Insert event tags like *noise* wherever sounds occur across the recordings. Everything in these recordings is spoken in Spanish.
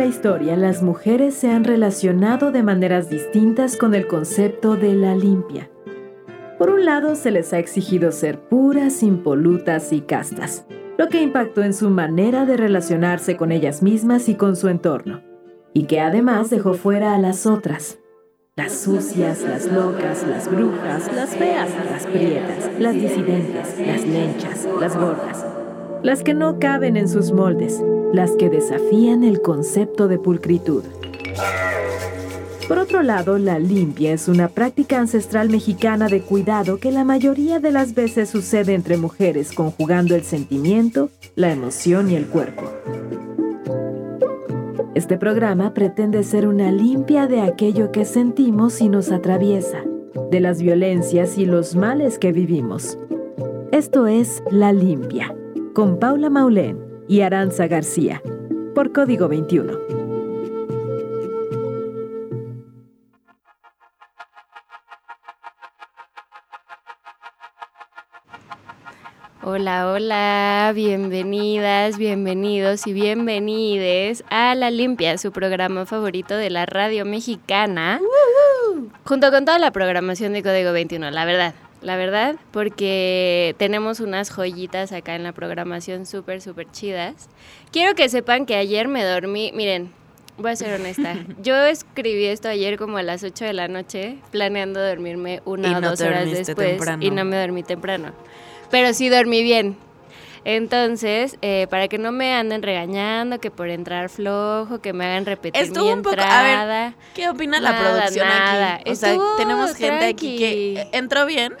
la historia, las mujeres se han relacionado de maneras distintas con el concepto de la limpia. Por un lado, se les ha exigido ser puras, impolutas y castas, lo que impactó en su manera de relacionarse con ellas mismas y con su entorno, y que además dejó fuera a las otras, las sucias, las locas, las brujas, las feas, las prietas, las disidentes, las lenchas, las gordas, las que no caben en sus moldes, las que desafían el concepto de pulcritud. Por otro lado, la limpia es una práctica ancestral mexicana de cuidado que la mayoría de las veces sucede entre mujeres conjugando el sentimiento, la emoción y el cuerpo. Este programa pretende ser una limpia de aquello que sentimos y nos atraviesa, de las violencias y los males que vivimos. Esto es La Limpia, con Paula Maulén y Aranza García, por Código 21. Hola, hola, bienvenidas, bienvenidos y bienvenides a La Limpia, su programa favorito de la radio mexicana, junto con toda la programación de Código 21, la verdad, la verdad, porque tenemos unas joyitas acá en la programación súper, súper chidas. Quiero que sepan que ayer me dormí, miren, voy a ser honesta, *laughs* yo escribí esto ayer como a las 8 de la noche, planeando dormirme una o dos horas después y no me dormí temprano pero sí dormí bien. Entonces, eh, para que no me anden regañando, que por entrar flojo, que me hagan repetir Estuvo mi entrada. Un a ver, ¿qué opina la producción aquí? O sea, tenemos gente aquí que entró bien.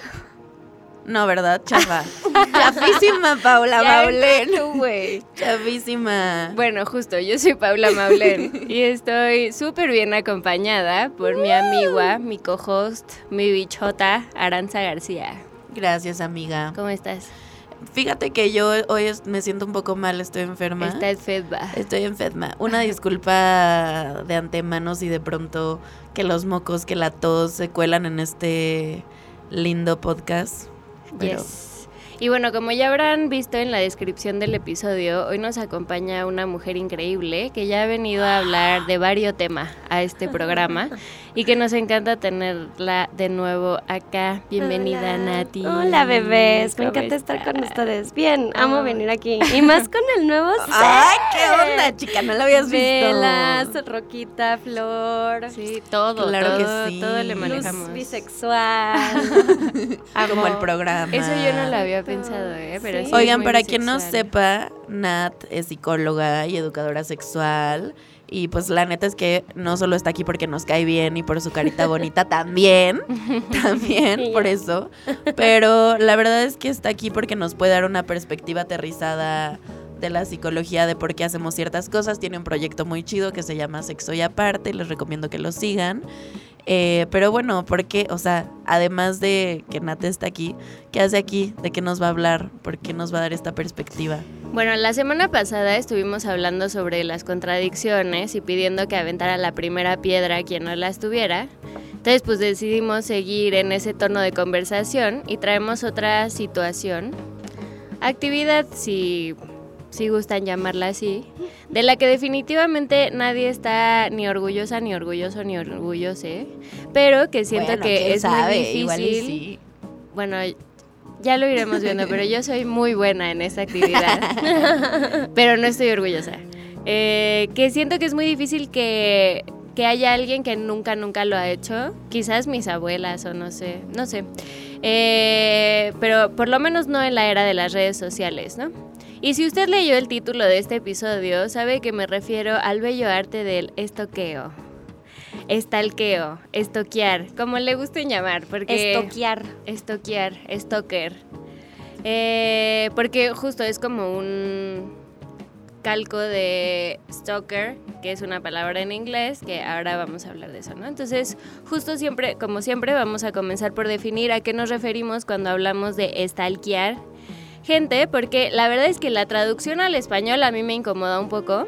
No, ¿verdad? Chafa. *laughs* Chafísima Paula Maulén. güey. Chafísima. Bueno, justo, yo soy Paula Maulén *laughs* y estoy súper bien acompañada por mi amiga, mi co-host, mi bichota, Aranza García. Gracias, amiga. ¿Cómo estás? Fíjate que yo hoy me siento un poco mal, estoy enferma. Está enferma. Estoy enferma. Una *laughs* disculpa de antemano si de pronto que los mocos, que la tos se cuelan en este lindo podcast. Pero... Y bueno, como ya habrán visto en la descripción del episodio, hoy nos acompaña una mujer increíble que ya ha venido a hablar de varios temas a este programa *laughs* y que nos encanta tenerla de nuevo acá. Bienvenida, Nati. Hola, bebés. Me encanta estar con ustedes. Bien, amo venir aquí. Y más con el nuevo *laughs* set. ¡Ay, qué onda, chica! No lo habías visto. Velas, roquita, flor. Sí, todo. Claro que sí. Todo le manejamos. bisexual. *laughs* Como el programa. Eso yo no lo había pensado, ¿eh? Pero Oigan, para quien no sepa, Nat es psicóloga y educadora sexual. Y pues la neta es que no solo está aquí porque nos cae bien y por su carita bonita, *laughs* también, *laughs* también por eso. Pero la verdad es que está aquí porque nos puede dar una perspectiva aterrizada de la psicología de por qué hacemos ciertas cosas. Tiene un proyecto muy chido que se llama Sexo y Aparte, les recomiendo que lo sigan. Eh, pero bueno, porque, o sea, además de que Nate está aquí, ¿qué hace aquí? ¿De qué nos va a hablar? ¿Por qué nos va a dar esta perspectiva? Bueno, la semana pasada estuvimos hablando sobre las contradicciones y pidiendo que aventara la primera piedra quien no las tuviera. Entonces, pues decidimos seguir en ese tono de conversación y traemos otra situación. Actividad, si si gustan llamarla así, de la que definitivamente nadie está ni orgullosa, ni orgulloso, ni orgullose, pero que siento que es muy difícil. Bueno, ya lo iremos viendo, pero yo soy muy buena en esa actividad, *laughs* pero no estoy orgullosa. Eh, que siento que es muy difícil que, que haya alguien que nunca, nunca lo ha hecho, quizás mis abuelas o no sé, no sé. Eh, pero por lo menos no en la era de las redes sociales, ¿no? Y si usted leyó el título de este episodio, sabe que me refiero al bello arte del estoqueo. Estalqueo, estoquear, como le guste llamar, porque... Estoquear. Estoquear, stalker. Eh, porque justo es como un calco de stalker, que es una palabra en inglés, que ahora vamos a hablar de eso, ¿no? Entonces, justo siempre, como siempre, vamos a comenzar por definir a qué nos referimos cuando hablamos de stalkear gente, porque la verdad es que la traducción al español a mí me incomoda un poco,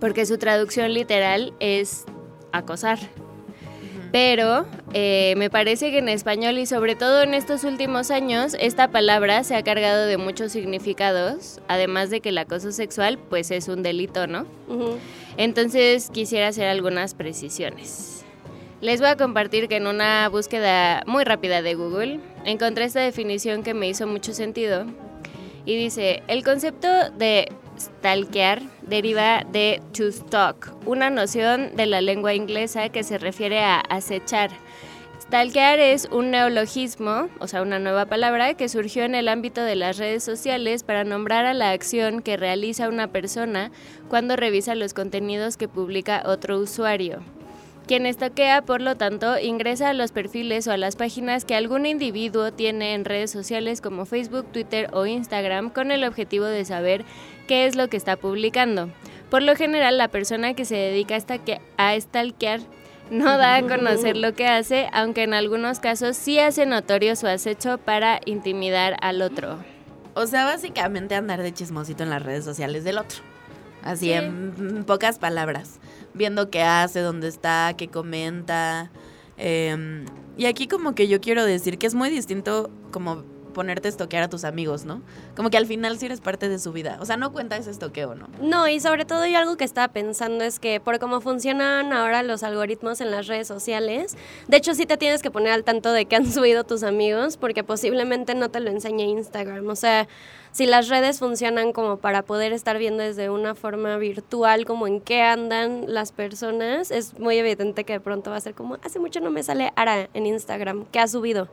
porque su traducción literal es acosar. Pero eh, me parece que en español y sobre todo en estos últimos años esta palabra se ha cargado de muchos significados, además de que el acoso sexual pues es un delito, ¿no? Entonces quisiera hacer algunas precisiones. Les voy a compartir que en una búsqueda muy rápida de Google encontré esta definición que me hizo mucho sentido y dice, el concepto de stalkear deriva de to stalk, una noción de la lengua inglesa que se refiere a acechar. Stalkear es un neologismo, o sea, una nueva palabra que surgió en el ámbito de las redes sociales para nombrar a la acción que realiza una persona cuando revisa los contenidos que publica otro usuario. Quien estoquea, por lo tanto, ingresa a los perfiles o a las páginas que algún individuo tiene en redes sociales como Facebook, Twitter o Instagram con el objetivo de saber qué es lo que está publicando. Por lo general, la persona que se dedica a stalkear no *laughs* da a conocer lo que hace, aunque en algunos casos sí hace notorio su acecho para intimidar al otro. O sea, básicamente andar de chismosito en las redes sociales del otro. Así en pocas palabras viendo qué hace, dónde está, qué comenta. Em, y aquí como que yo quiero decir que es muy distinto como ponerte estoquear a tus amigos, ¿no? Como que al final sí eres parte de su vida. O sea, no cuenta ese estoqueo, ¿no? No, y sobre todo yo algo que estaba pensando es que por cómo funcionan ahora los algoritmos en las redes sociales, de hecho sí te tienes que poner al tanto de qué han subido tus amigos, porque posiblemente no te lo enseñe Instagram. O sea, si las redes funcionan como para poder estar viendo desde una forma virtual como en qué andan las personas, es muy evidente que de pronto va a ser como, hace mucho no me sale Ara en Instagram, ¿qué ha subido?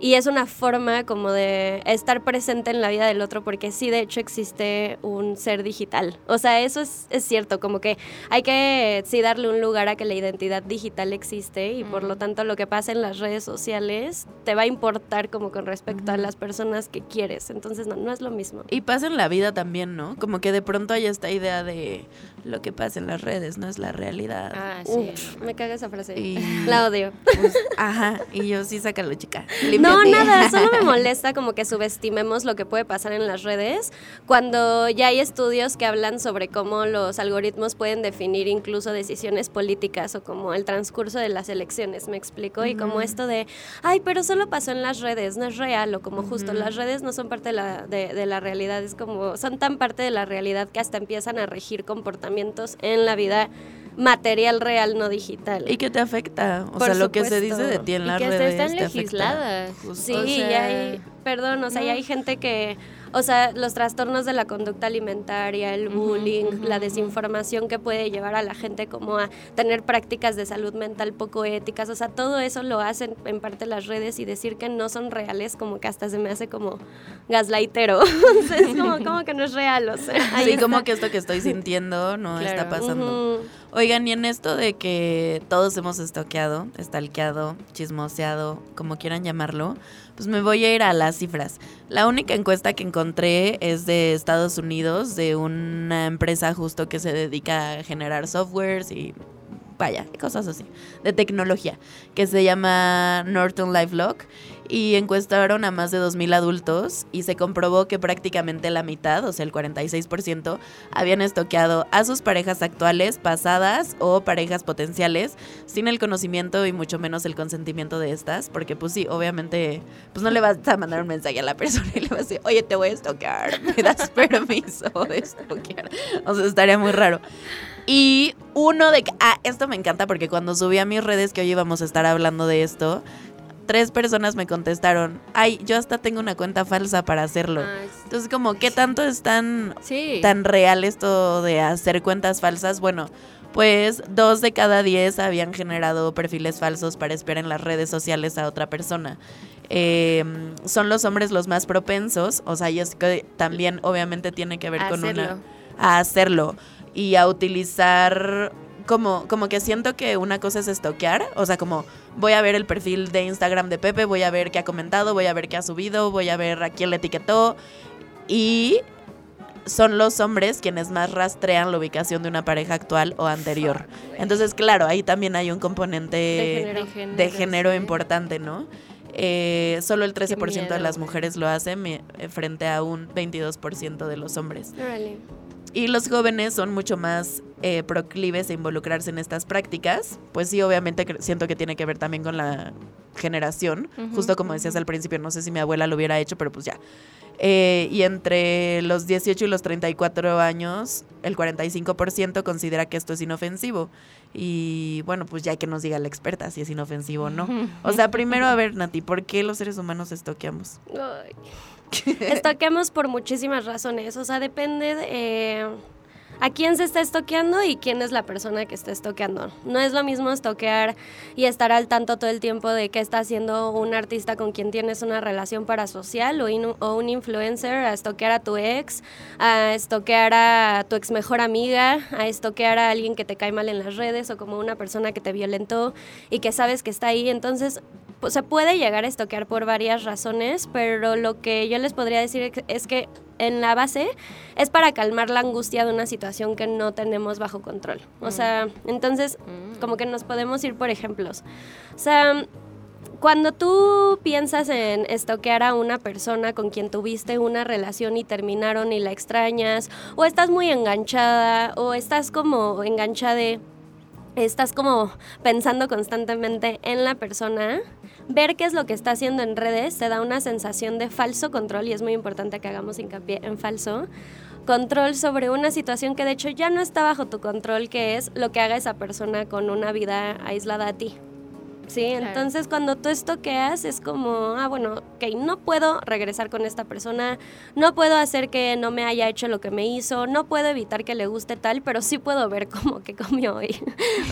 Y es una forma como de estar presente en la vida del otro porque sí, de hecho existe un ser digital. O sea, eso es, es cierto, como que hay que sí darle un lugar a que la identidad digital existe y por lo tanto lo que pasa en las redes sociales te va a importar como con respecto a las personas que quieres. Entonces, no, no es lo mismo. Y pasa en la vida también, ¿no? Como que de pronto hay esta idea de lo que pasa en las redes no es la realidad. Ah, sí. me caga esa frase. Y, la odio. Pues, ajá, y yo sí, sácalo, chica. No, nada, solo me molesta como que subestimemos lo que puede pasar en las redes cuando ya hay estudios que hablan sobre cómo los algoritmos pueden definir incluso decisiones políticas o como el transcurso de las elecciones, me explico, y como esto de, ay, pero solo pasó en las redes, no es real, o como justo las redes no son parte de la, de, de la realidad, es como, son tan parte de la realidad que hasta empiezan a regir comportamientos en la vida material real, no digital. Y que te afecta. O sea, lo que se dice de ti en las redes. Que están legisladas. Sí, y hay, perdón, o sea, hay gente que o sea, los trastornos de la conducta alimentaria, el bullying, la desinformación que puede llevar a la gente como a tener prácticas de salud mental poco éticas, o sea, todo eso lo hacen en parte las redes y decir que no son reales como que hasta se me hace como gaslightero. *laughs* es como, *laughs* como, que no es real, o sea. Sí, como que esto que estoy sintiendo no está pasando. Oigan, y en esto de que todos hemos estoqueado, estalqueado, chismoseado, como quieran llamarlo, pues me voy a ir a las cifras. La única encuesta que encontré es de Estados Unidos, de una empresa justo que se dedica a generar softwares y vaya, cosas así, de tecnología, que se llama Norton LifeLock y encuestaron a más de 2.000 adultos y se comprobó que prácticamente la mitad, o sea, el 46%, habían estoqueado a sus parejas actuales, pasadas o parejas potenciales, sin el conocimiento y mucho menos el consentimiento de estas, porque pues sí, obviamente, pues no le vas a mandar un mensaje a la persona y le vas a decir, oye, te voy a estoquear, *laughs* me das permiso de estoquear. O sea, estaría muy raro. Y uno de... Ah, esto me encanta porque cuando subí a mis redes que hoy íbamos a estar hablando de esto, tres personas me contestaron, ay, yo hasta tengo una cuenta falsa para hacerlo. Ah, Entonces, como, ¿qué tanto es tan, tan real esto de hacer cuentas falsas? Bueno, pues dos de cada diez habían generado perfiles falsos para espiar en las redes sociales a otra persona. Em, son los hombres los más propensos, o sea, es que también obviamente tiene que ver con una... A hacerlo y a utilizar como, como que siento que una cosa es estoquear, o sea, como voy a ver el perfil de Instagram de Pepe, voy a ver qué ha comentado, voy a ver qué ha subido, voy a ver a quién le etiquetó y son los hombres quienes más rastrean la ubicación de una pareja actual o anterior. Entonces, claro, ahí también hay un componente de género, importante, ¿no? Eh, solo el 13% de las mujeres lo hacen eh, frente a un 22% de los hombres. Y los jóvenes son mucho más eh, proclives a involucrarse en estas prácticas. Pues sí, obviamente siento que tiene que ver también con la generación. Justo como decías al principio, no sé si mi abuela lo hubiera hecho, pero pues ya. Eh, y entre los 18 y los 34 años, el 45% considera que esto es inofensivo. Y bueno, pues ya que nos diga la experta si es inofensivo o no. *laughs* O sea, primero, a ver, Nati, ¿por qué los seres humanos estoqueamos? Ay. *laughs* Estoqueamos por muchísimas razones. O sea, depende de, eh, a quién se está estoqueando y quién es la persona que está estoqueando. No es lo mismo estoquear y estar al tanto todo el tiempo de qué está haciendo un artista con quien tienes una relación parasocial o, o un influencer, a estoquear a tu ex, a estoquear a tu ex mejor amiga, a estoquear a alguien que te cae mal en las redes o como una persona que te violentó y que sabes que está ahí. Entonces, se puede llegar a estoquear por varias razones, pero lo que yo les podría decir es que en la base es para calmar la angustia de una situación que no tenemos bajo control. O sea, entonces como que nos podemos ir por ejemplos. O sea, cuando tú piensas en estoquear a una persona con quien tuviste una relación y terminaron y la extrañas, o estás muy enganchada, o estás como enganchada estás como pensando constantemente en la persona, ver qué es lo que está haciendo en redes te da una sensación de falso control y es muy importante que hagamos hincapié en falso. Control sobre una situación que de hecho ya no está bajo tu control, que es lo que haga esa persona con una vida aislada a ti. Sí, Claro. entonces cuando tú estoqueas es como, ah, bueno, ok, no puedo regresar con esta persona, no puedo hacer que no me haya hecho lo que me hizo, no puedo evitar que le guste tal, pero sí puedo ver *laughs* como que comió hoy.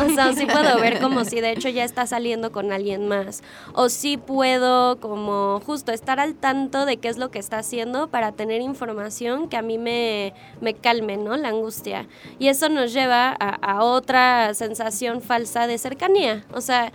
o sea, sí puedo ver como si de hecho ya está saliendo con alguien más. O sí puedo como justo estar al tanto de qué es lo que está haciendo para tener información que a mí me, me calme, ¿no? La angustia. Y eso nos lleva a, a otra sensación falsa de cercanía. O sea,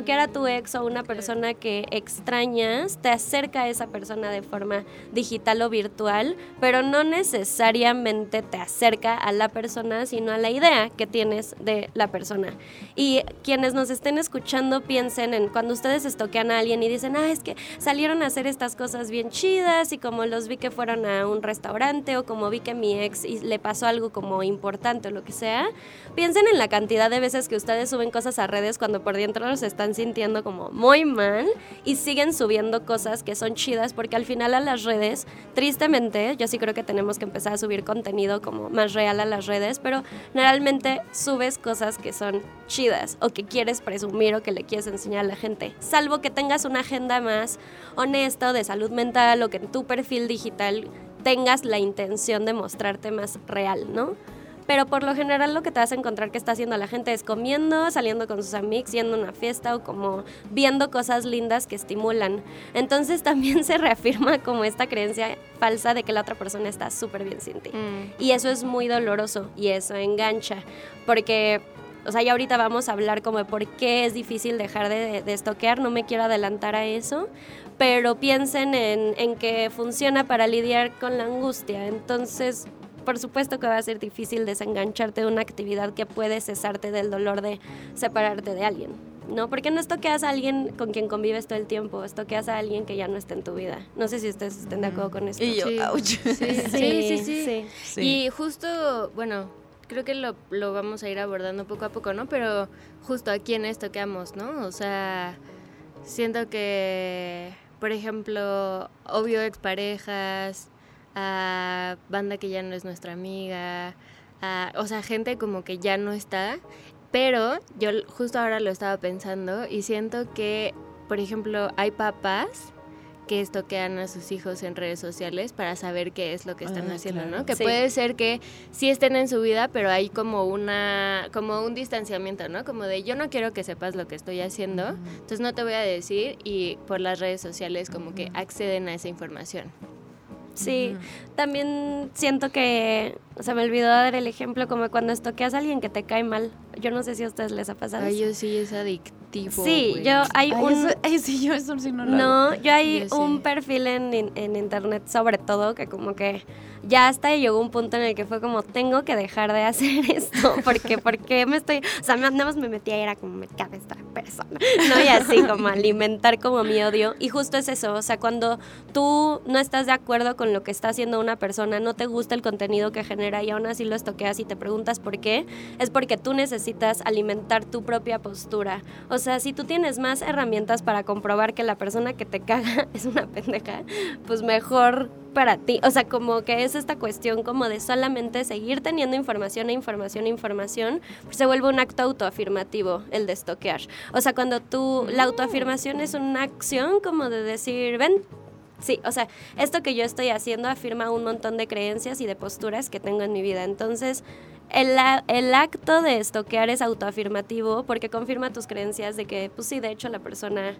estoquear a tu ex o una persona que extrañas te acerca a esa persona de forma digital o virtual, pero no necesariamente te acerca a la persona, sino a la idea que tienes de la persona. Y quienes nos estén escuchando piensen en cuando ustedes estoquean a alguien y dicen, ah, es que salieron a hacer estas cosas bien chidas y como los vi que fueron a un restaurante o como vi que mi ex y le pasó algo como importante o lo que sea, piensen en la cantidad de veces que ustedes suben cosas a redes cuando por dentro los están sintiendo como muy mal y siguen subiendo cosas que son chidas porque al final a las redes, tristemente, yo sí creo que tenemos que empezar a subir contenido como más real a las redes, pero generalmente subes cosas que son chidas o que quieres presumir o que le quieres enseñar a la gente, salvo que tengas una agenda más honesta o de salud mental o que en tu perfil digital tengas la intención de mostrarte más real, ¿no? Pero por lo general lo que te vas a encontrar que está haciendo la gente es comiendo, saliendo con sus amigos, yendo a una fiesta o como viendo cosas lindas que estimulan. Entonces *laughs* también se reafirma como esta creencia falsa de que la otra persona está súper bien sin ti. Mm. Y eso es muy doloroso y eso engancha, porque, o sea, ya ahorita vamos a hablar como de por qué es difícil dejar de, de estoquear, no me quiero adelantar a eso, pero piensen en, en que funciona para lidiar con la angustia, entonces... Por supuesto que va a ser difícil desengancharte de una actividad que puede cesarte del dolor de separarte de alguien, ¿no? Porque no estoqueas a alguien con quien convives todo el tiempo, estoqueas a alguien que ya no está en tu vida. No sé si ustedes estén de acuerdo con esto. Y yo, Sí. ouch. *laughs* Sí, sí, sí, sí. sí. Sí. Y justo, bueno, creo que lo, lo vamos a ir abordando poco a poco, ¿no? Pero justo a quién toqueamos, ¿no? O sea, siento que, por ejemplo, obvio exparejas, a banda que ya no es nuestra amiga, a- o sea, gente como que ya no está. Pero yo justo ahora lo estaba pensando y siento que, por ejemplo, hay papás que estoquean a sus hijos en redes sociales para saber qué es lo que están Ah, haciendo, claro. ¿no? Que Sí. puede ser que sí estén en su vida, pero hay como una como un distanciamiento, ¿no? Como de yo no quiero que sepas lo que estoy haciendo, entonces no te voy a decir y por las redes sociales como que acceden a esa información. Sí, también siento que se me olvidó dar el ejemplo como cuando estoqueas a alguien que te cae mal. Yo no sé si a ustedes les ha pasado. Ay, eso. yo sí es adic tipo. Sí, yo hay Ay, un... eso- ay, sí, yo eso sí no lo hago. No, yo hay Yo sí. un perfil en, en internet sobre todo que como que ya hasta llegó un punto en el que fue como tengo que dejar de hacer *laughs* esto porque porque me estoy, o sea, nada más me metía y era como me cabe esta persona, no y así como alimentar como mi odio y justo es eso, o sea, cuando tú no estás de acuerdo con lo que está haciendo una persona, no te gusta el contenido que genera y aún así lo estoqueas y te preguntas por qué, es porque tú necesitas alimentar tu propia postura. O sea, si tú tienes más herramientas para comprobar que la persona que te caga *laughs* es una pendeja, pues mejor para ti. O sea, como que es esta cuestión como de solamente seguir teniendo información e información e información, pues se vuelve un acto autoafirmativo el de estoquear. O sea, cuando tú, la autoafirmación es una acción como de decir, ven, Sí, o sea, esto que yo estoy haciendo afirma un montón de creencias y de posturas que tengo en mi vida. Entonces, el, el acto de estoquear es autoafirmativo porque confirma tus creencias de que, pues sí, de hecho la persona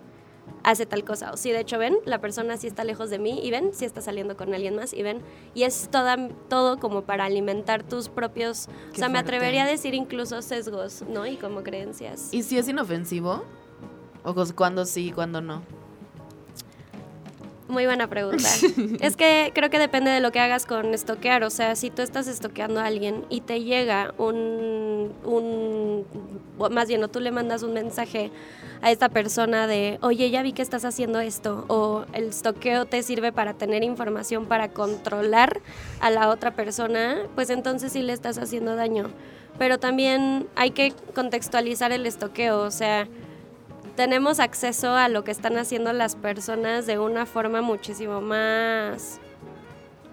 hace tal cosa. O sí, de hecho, ven, la persona sí está lejos de mí y ven, sí está saliendo con alguien más y ven. Y es toda, todo como para alimentar tus propios, o sea, me atrevería a decir incluso sesgos, ¿no? Y como creencias. ¿Y si es inofensivo? ¿O cuándo sí y cuándo no? Muy buena pregunta. *laughs* es que creo que depende de lo que hagas con estoquear. O sea, si tú estás estoqueando a alguien y te llega un, un más bien, o tú le mandas un mensaje a esta persona de, oye, ya vi que estás haciendo esto, o el estoqueo te sirve para tener información para controlar a la otra persona, pues entonces sí le estás haciendo daño. Pero también hay que contextualizar el estoqueo, o sea, tenemos acceso a lo que están haciendo las personas de una forma muchísimo más...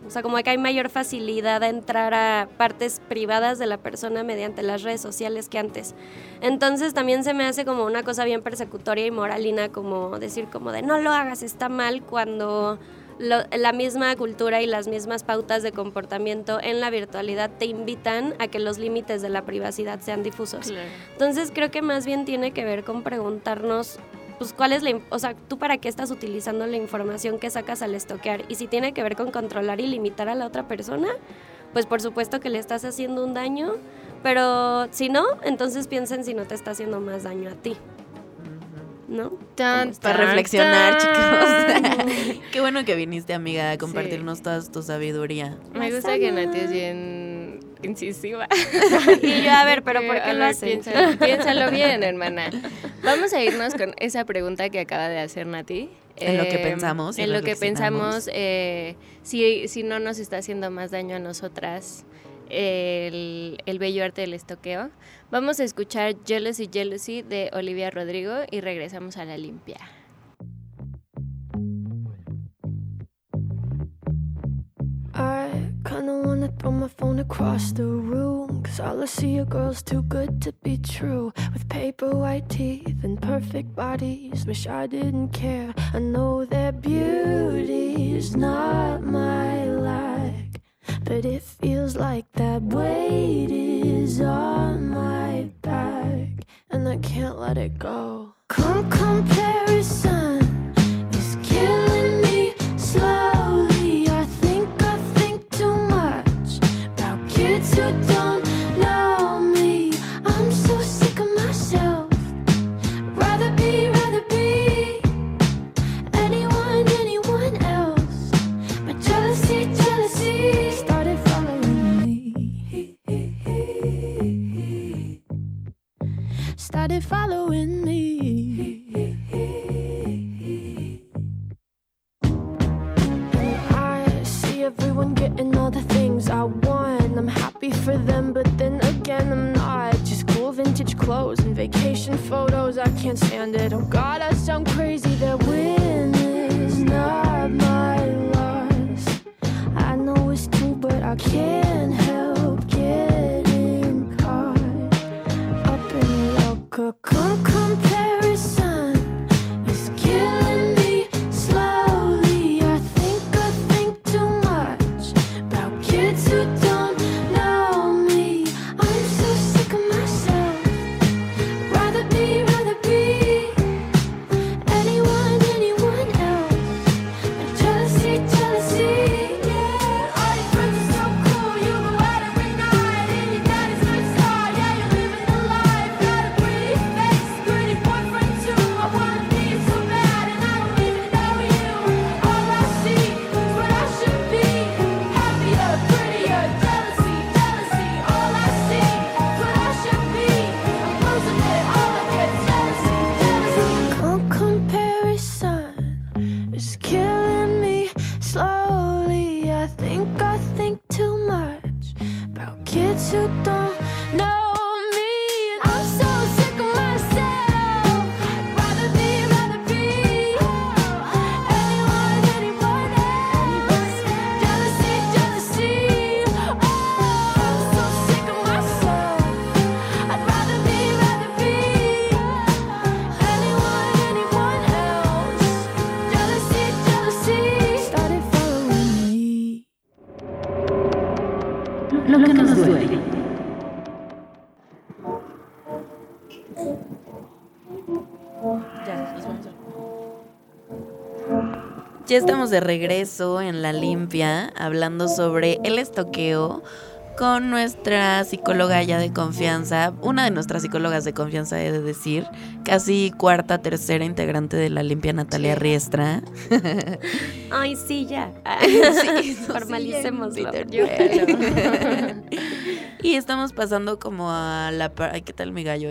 O sea, como que hay mayor facilidad a entrar a partes privadas de la persona mediante las redes sociales que antes. Entonces también se me hace como una cosa bien persecutoria y moralina, como decir como de no lo hagas, está mal, cuando lo- la misma cultura y las mismas pautas de comportamiento en la virtualidad te invitan a que los límites de la privacidad sean difusos. Claro. Entonces creo que más bien tiene que ver con preguntarnos, pues cuál es la, o sea, tú para qué estás utilizando la información que sacas al estoquear y si tiene que ver con controlar y limitar a la otra persona, pues por supuesto que le estás haciendo un daño, pero si no, entonces piensen si no te está haciendo más daño a ti, ¿no? Tan, Para tan, reflexionar, tan. chicos. *laughs* Qué bueno que viniste, amiga, a compartirnos Sí. toda tu sabiduría. Me gusta que Nati es bien incisiva. Y yo, a ver, pero ¿por qué lo ver, hacen? piénsalo, piénsalo bien, hermana. Vamos a irnos con esa pregunta que acaba de hacer Nati. En lo que Eh, pensamos En lo que pensamos, eh, si, si no nos está haciendo más daño a nosotras el, el bello arte del estoqueo. Vamos a escuchar Jealousy Jealousy de Olivia Rodrigo y regresamos a la limpia. I kinda wanna throw my phone across the room. Cause all I see are girls too good to be true. With paper white teeth and perfect bodies. Wish I didn't care. I know their beauty's not my like. But it feels like that weight is on my back. And I can't let it go. Come comparison for them, but then again, I'm not. Just cool vintage clothes and vacation photos. I can't stand it. Oh God, Ya estamos de regreso en la limpia, hablando sobre el estoqueo con nuestra psicóloga ya de confianza, una de nuestras psicólogas de confianza, he de decir, casi cuarta, tercera integrante de la limpia, Natalia Riestra. *laughs* Ay, sí, ya. *laughs* Sí, Formalicémoslo. sí, *laughs* Y estamos pasando como a la parte... Ay, ¿qué tal mi gallo?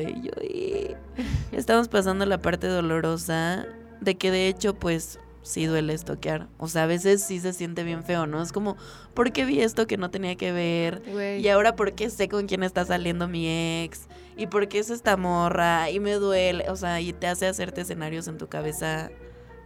Estamos pasando a la parte dolorosa de que de hecho, pues, sí duele estoquear. O sea, a veces sí se siente bien feo, ¿no? Es como, ¿por qué vi esto que no tenía que ver? Y ahora, ¿por qué sé con quién está saliendo mi ex? ¿Y por qué es esta morra? Y me duele. O sea, y te hace hacerte escenarios en tu cabeza,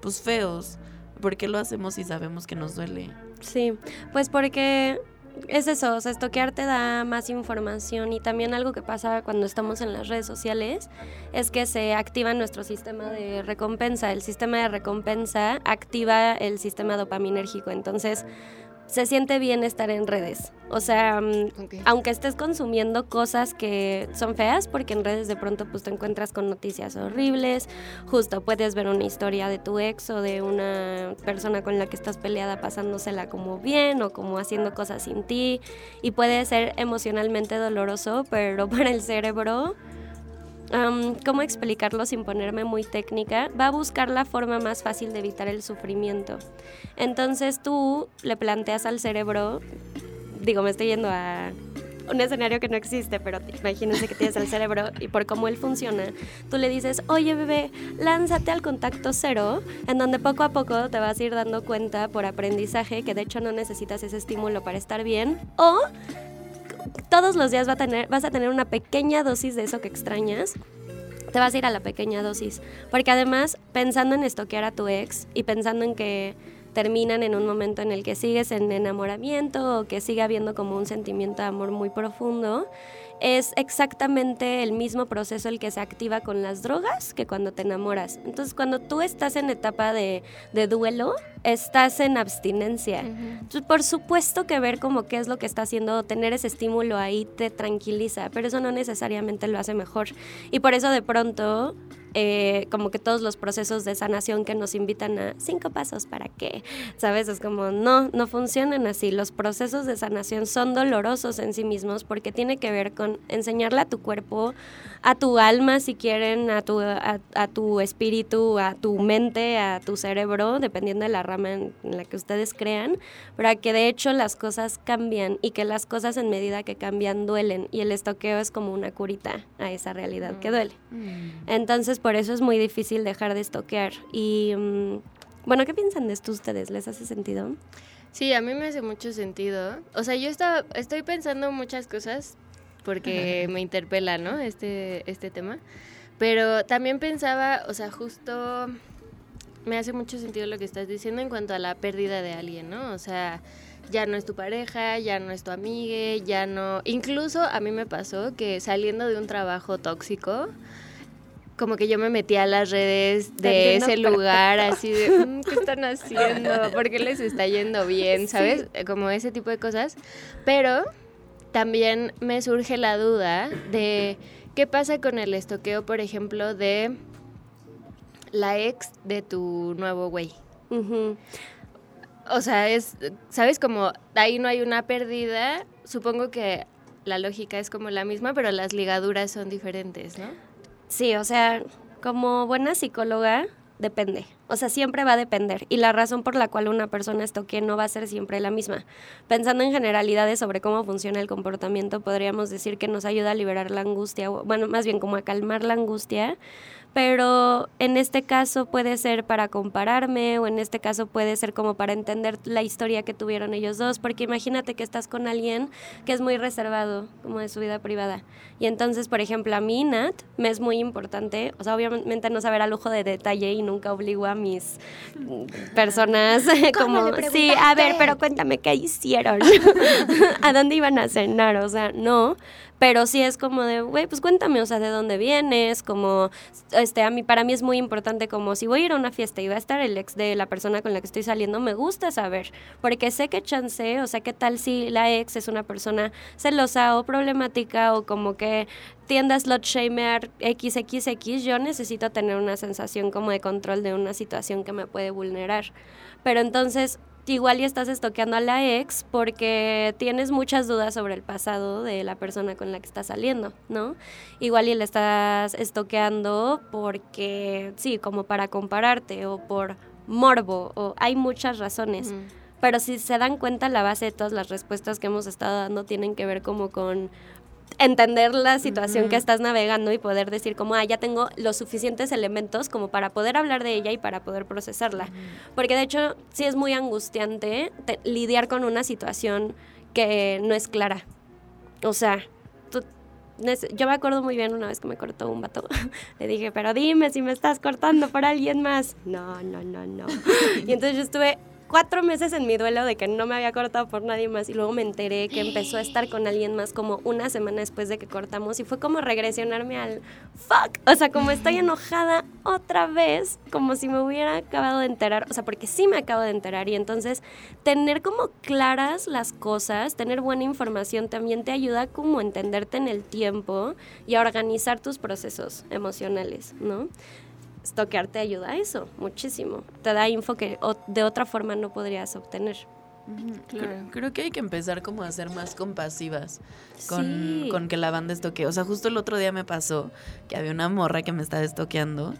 pues, feos. ¿Por qué lo hacemos si sabemos que nos duele? Sí, pues porque es eso, o sea, estoquear te da más información y también algo que pasa cuando estamos en las redes sociales es que se activa nuestro sistema de recompensa. El sistema de recompensa activa el sistema dopaminérgico, entonces se siente bien estar en redes. O sea, mm, aunque estés consumiendo cosas que son feas, porque en redes de pronto pues te encuentras con noticias horribles, justo puedes ver una historia de tu ex o de una persona con la que estás peleada pasándosela como bien o como haciendo cosas sin ti y puede ser emocionalmente doloroso, pero *laughs* para el cerebro Am, ¿Cómo explicarlo sin ponerme muy técnica? Va a buscar la forma más fácil de evitar el sufrimiento. Entonces tú le planteas al cerebro, digo, me estoy yendo a un escenario que no existe, pero imagínense que tienes al cerebro y por cómo él funciona, tú le dices, oye bebé, lánzate al contacto cero, en donde poco a poco te vas a ir dando cuenta por aprendizaje que de hecho no necesitas ese estímulo para estar bien, o todos los días a tener, vas a tener una pequeña dosis de eso que extrañas. Te vas a ir a la pequeña dosis. Porque además, pensando en estoquear a tu ex y pensando en que terminan en un momento en el que sigues en enamoramiento o que sigue habiendo como un sentimiento de amor muy profundo, es exactamente el mismo proceso el que se activa con las drogas que cuando te enamoras. Entonces, cuando tú estás en etapa de, de duelo, estás en abstinencia. Entonces, por supuesto que ver como qué es lo que está haciendo, tener ese estímulo ahí te tranquiliza, pero eso no necesariamente lo hace mejor. Y por eso de pronto, eh, como que todos los procesos de sanación que nos invitan a cinco pasos para qué, ¿sabes? Es como, no, no funcionan así. Los procesos de sanación son dolorosos en sí mismos porque tiene que ver con enseñarle a tu cuerpo, a tu alma, si quieren, a tu, a, a tu espíritu, a tu mente, a tu cerebro, dependiendo de la rama en, en la que ustedes crean, para que de hecho las cosas cambian y que las cosas en medida que cambian duelen y el estoqueo es como una curita a esa realidad que duele. Entonces por eso es muy difícil dejar de estoquear. Y mm, bueno, ¿qué piensan de esto ustedes? ¿Les hace sentido? Sí, a mí me hace mucho sentido. O sea, yo estaba, estoy pensando muchas cosas porque me interpela, ¿no? Este, este tema. Pero también pensaba, o sea, justo me hace mucho sentido lo que estás diciendo en cuanto a la pérdida de alguien, ¿no? O sea, ya no es tu pareja, ya no es tu amigue, ya no... Incluso a mí me pasó que saliendo de un trabajo tóxico, como que yo me metí a las redes de ese lugar, así de, "Mm, ¿qué *laughs* están haciendo? ¿Por qué les está yendo bien? ¿Sabes? Como ese tipo de cosas. Pero también me surge la duda de qué pasa con el estoqueo, por ejemplo, de la ex de tu nuevo güey. O sea, es, ¿sabes? Como ahí no hay una pérdida, supongo que la lógica es como la misma, pero las ligaduras son diferentes, ¿no? Sí, o sea, como buena psicóloga, depende. O sea, siempre va a depender. Y la razón por la cual una persona estoquea no va a ser siempre la misma. Pensando en generalidades sobre cómo funciona el comportamiento, podríamos decir que nos ayuda a liberar la angustia, bueno, más bien como a calmar la angustia, pero en este caso puede ser para compararme o en este caso puede ser como para entender la historia que tuvieron ellos dos, porque imagínate que estás con alguien que es muy reservado como de su vida privada. Y entonces, por ejemplo, a mí, Nat, me es muy importante, o sea, obviamente no saber a lujo de detalle y nunca obligo a mis personas *laughs* como, sí, a ver, pero cuéntame qué hicieron, *laughs* a dónde iban a cenar, o sea, no, pero sí es como de, güey, pues cuéntame, o sea, de dónde vienes, como, este, a mí, para mí es muy importante como si voy a ir a una fiesta y va a estar el ex de la persona con la que estoy saliendo, me gusta saber, porque sé que chance, o sea, qué tal si la ex es una persona celosa o problemática o como que tiende a slot shamear XXX, yo necesito tener una sensación como de control de una situación que me puede vulnerar. Pero entonces, igual y estás estoqueando a la ex porque tienes muchas dudas sobre el pasado de la persona con la que estás saliendo, ¿no? Igual y le estás estoqueando porque, sí, como para compararte o por morbo, o hay muchas razones. Pero si se dan cuenta, la base de todas las respuestas que hemos estado dando tienen que ver como con entender la situación que estás navegando y poder decir como, ah, ya tengo los suficientes elementos como para poder hablar de ella y para poder procesarla. Porque de hecho sí es muy angustiante lidiar con una situación que no es clara. O sea, yo me acuerdo muy bien una vez que me cortó un vato. *laughs* Le dije, pero dime si me estás cortando por alguien más. No, no, no, no. *laughs* y entonces yo estuve cuatro meses en mi duelo de que no me había cortado por nadie más y luego me enteré que empezó a estar con alguien más como una semana después de que cortamos y fue como regresionarme al fuck, o sea, como estoy enojada otra vez, como si me hubiera acabado de enterar, o sea, porque sí me acabo de enterar y entonces tener como claras las cosas, tener buena información también te ayuda como a entenderte en el tiempo y a organizar tus procesos emocionales, ¿no? Stokear te ayuda a eso muchísimo. Te da info que de otra forma no podrías obtener. Creo, que hay que empezar como a ser más compasivas con, con que la banda estoquee. O sea, justo el otro día me pasó que había una morra que me estaba estoqueando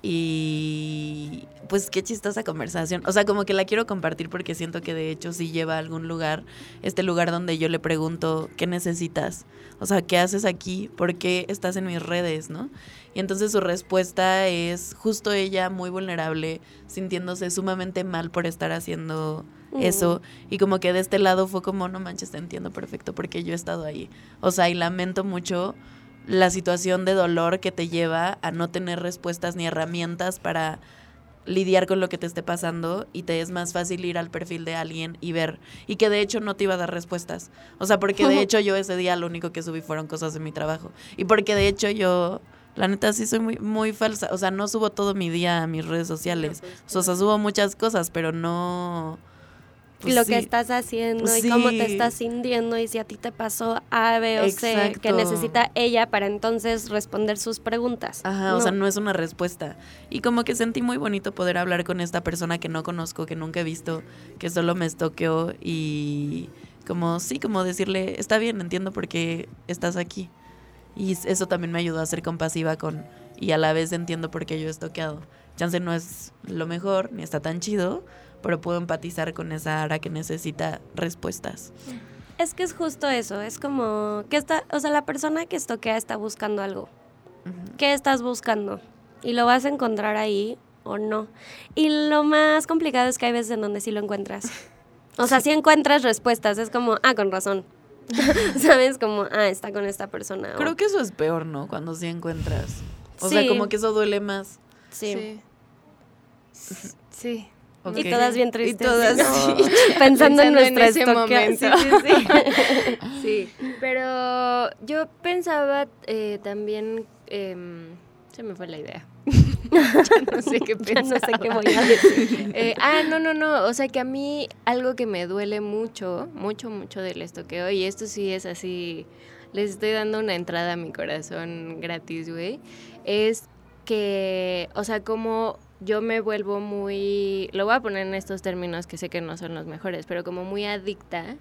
y pues qué chistosa conversación. O sea, como que la quiero compartir porque siento que de hecho sí lleva a algún lugar, este lugar donde yo le pregunto, ¿qué necesitas? O sea, ¿qué haces aquí? ¿Por qué estás en mis redes? ¿No? Y entonces su respuesta es justo ella muy vulnerable, sintiéndose sumamente mal por estar haciendo eso. Y como que de este lado fue como, no manches, te entiendo perfecto porque yo he estado ahí. O sea, y lamento mucho la situación de dolor que te lleva a no tener respuestas ni herramientas para lidiar con lo que te esté pasando y te es más fácil ir al perfil de alguien y ver y que de hecho no te iba a dar respuestas. O sea, porque de *laughs* hecho yo ese día lo único que subí fueron cosas de mi trabajo y porque de hecho yo la neta sí soy muy muy falsa, o sea, no subo todo mi día a mis redes sociales. O sea, subo muchas cosas, pero no pues lo que estás haciendo y cómo te estás sintiendo y si a ti te pasó A, B o C que necesita ella para entonces responder sus preguntas. Ajá, o sea, no es una respuesta. Y como que sentí muy bonito poder hablar con esta persona que no conozco, que nunca he visto, que solo me estoqueó y como sí, como decirle, está bien, entiendo por qué estás aquí. Y eso también me ayudó a ser compasiva con y a la vez entiendo por qué yo he estoqueado. Chance no es lo mejor, ni está tan chido, pero puedo empatizar con esa Ara que necesita respuestas. Es que es justo eso, es como que está, o sea, la persona que estoquea está buscando algo. ¿Qué estás buscando? Y lo vas a encontrar ahí o no. Y lo más complicado es que hay veces en donde sí lo encuentras. O sea, sí encuentras respuestas, es como, ah, con razón. *laughs* ¿Sabes? Como, ah, está con esta persona. Creo que eso es peor, ¿no? Cuando sí encuentras. O sea, como que eso duele más. Sí. Sí. *laughs* Y todas bien tristes. Y todas *laughs* pensando, en nuestro ese momento. Sí, pero yo pensaba eh, también, eh, se me fue la idea. *laughs* ya no sé *laughs* qué pensaba. no sé qué voy a decir. *laughs* Eh, ah, no, no, no. O sea que a mí algo que me duele mucho, mucho, mucho del estoqueo, y esto sí es así, les estoy dando una entrada a mi corazón gratis, güey, es que, o sea, como yo me vuelvo muy, lo voy a poner en estos términos que sé que no son los mejores, pero como muy adicta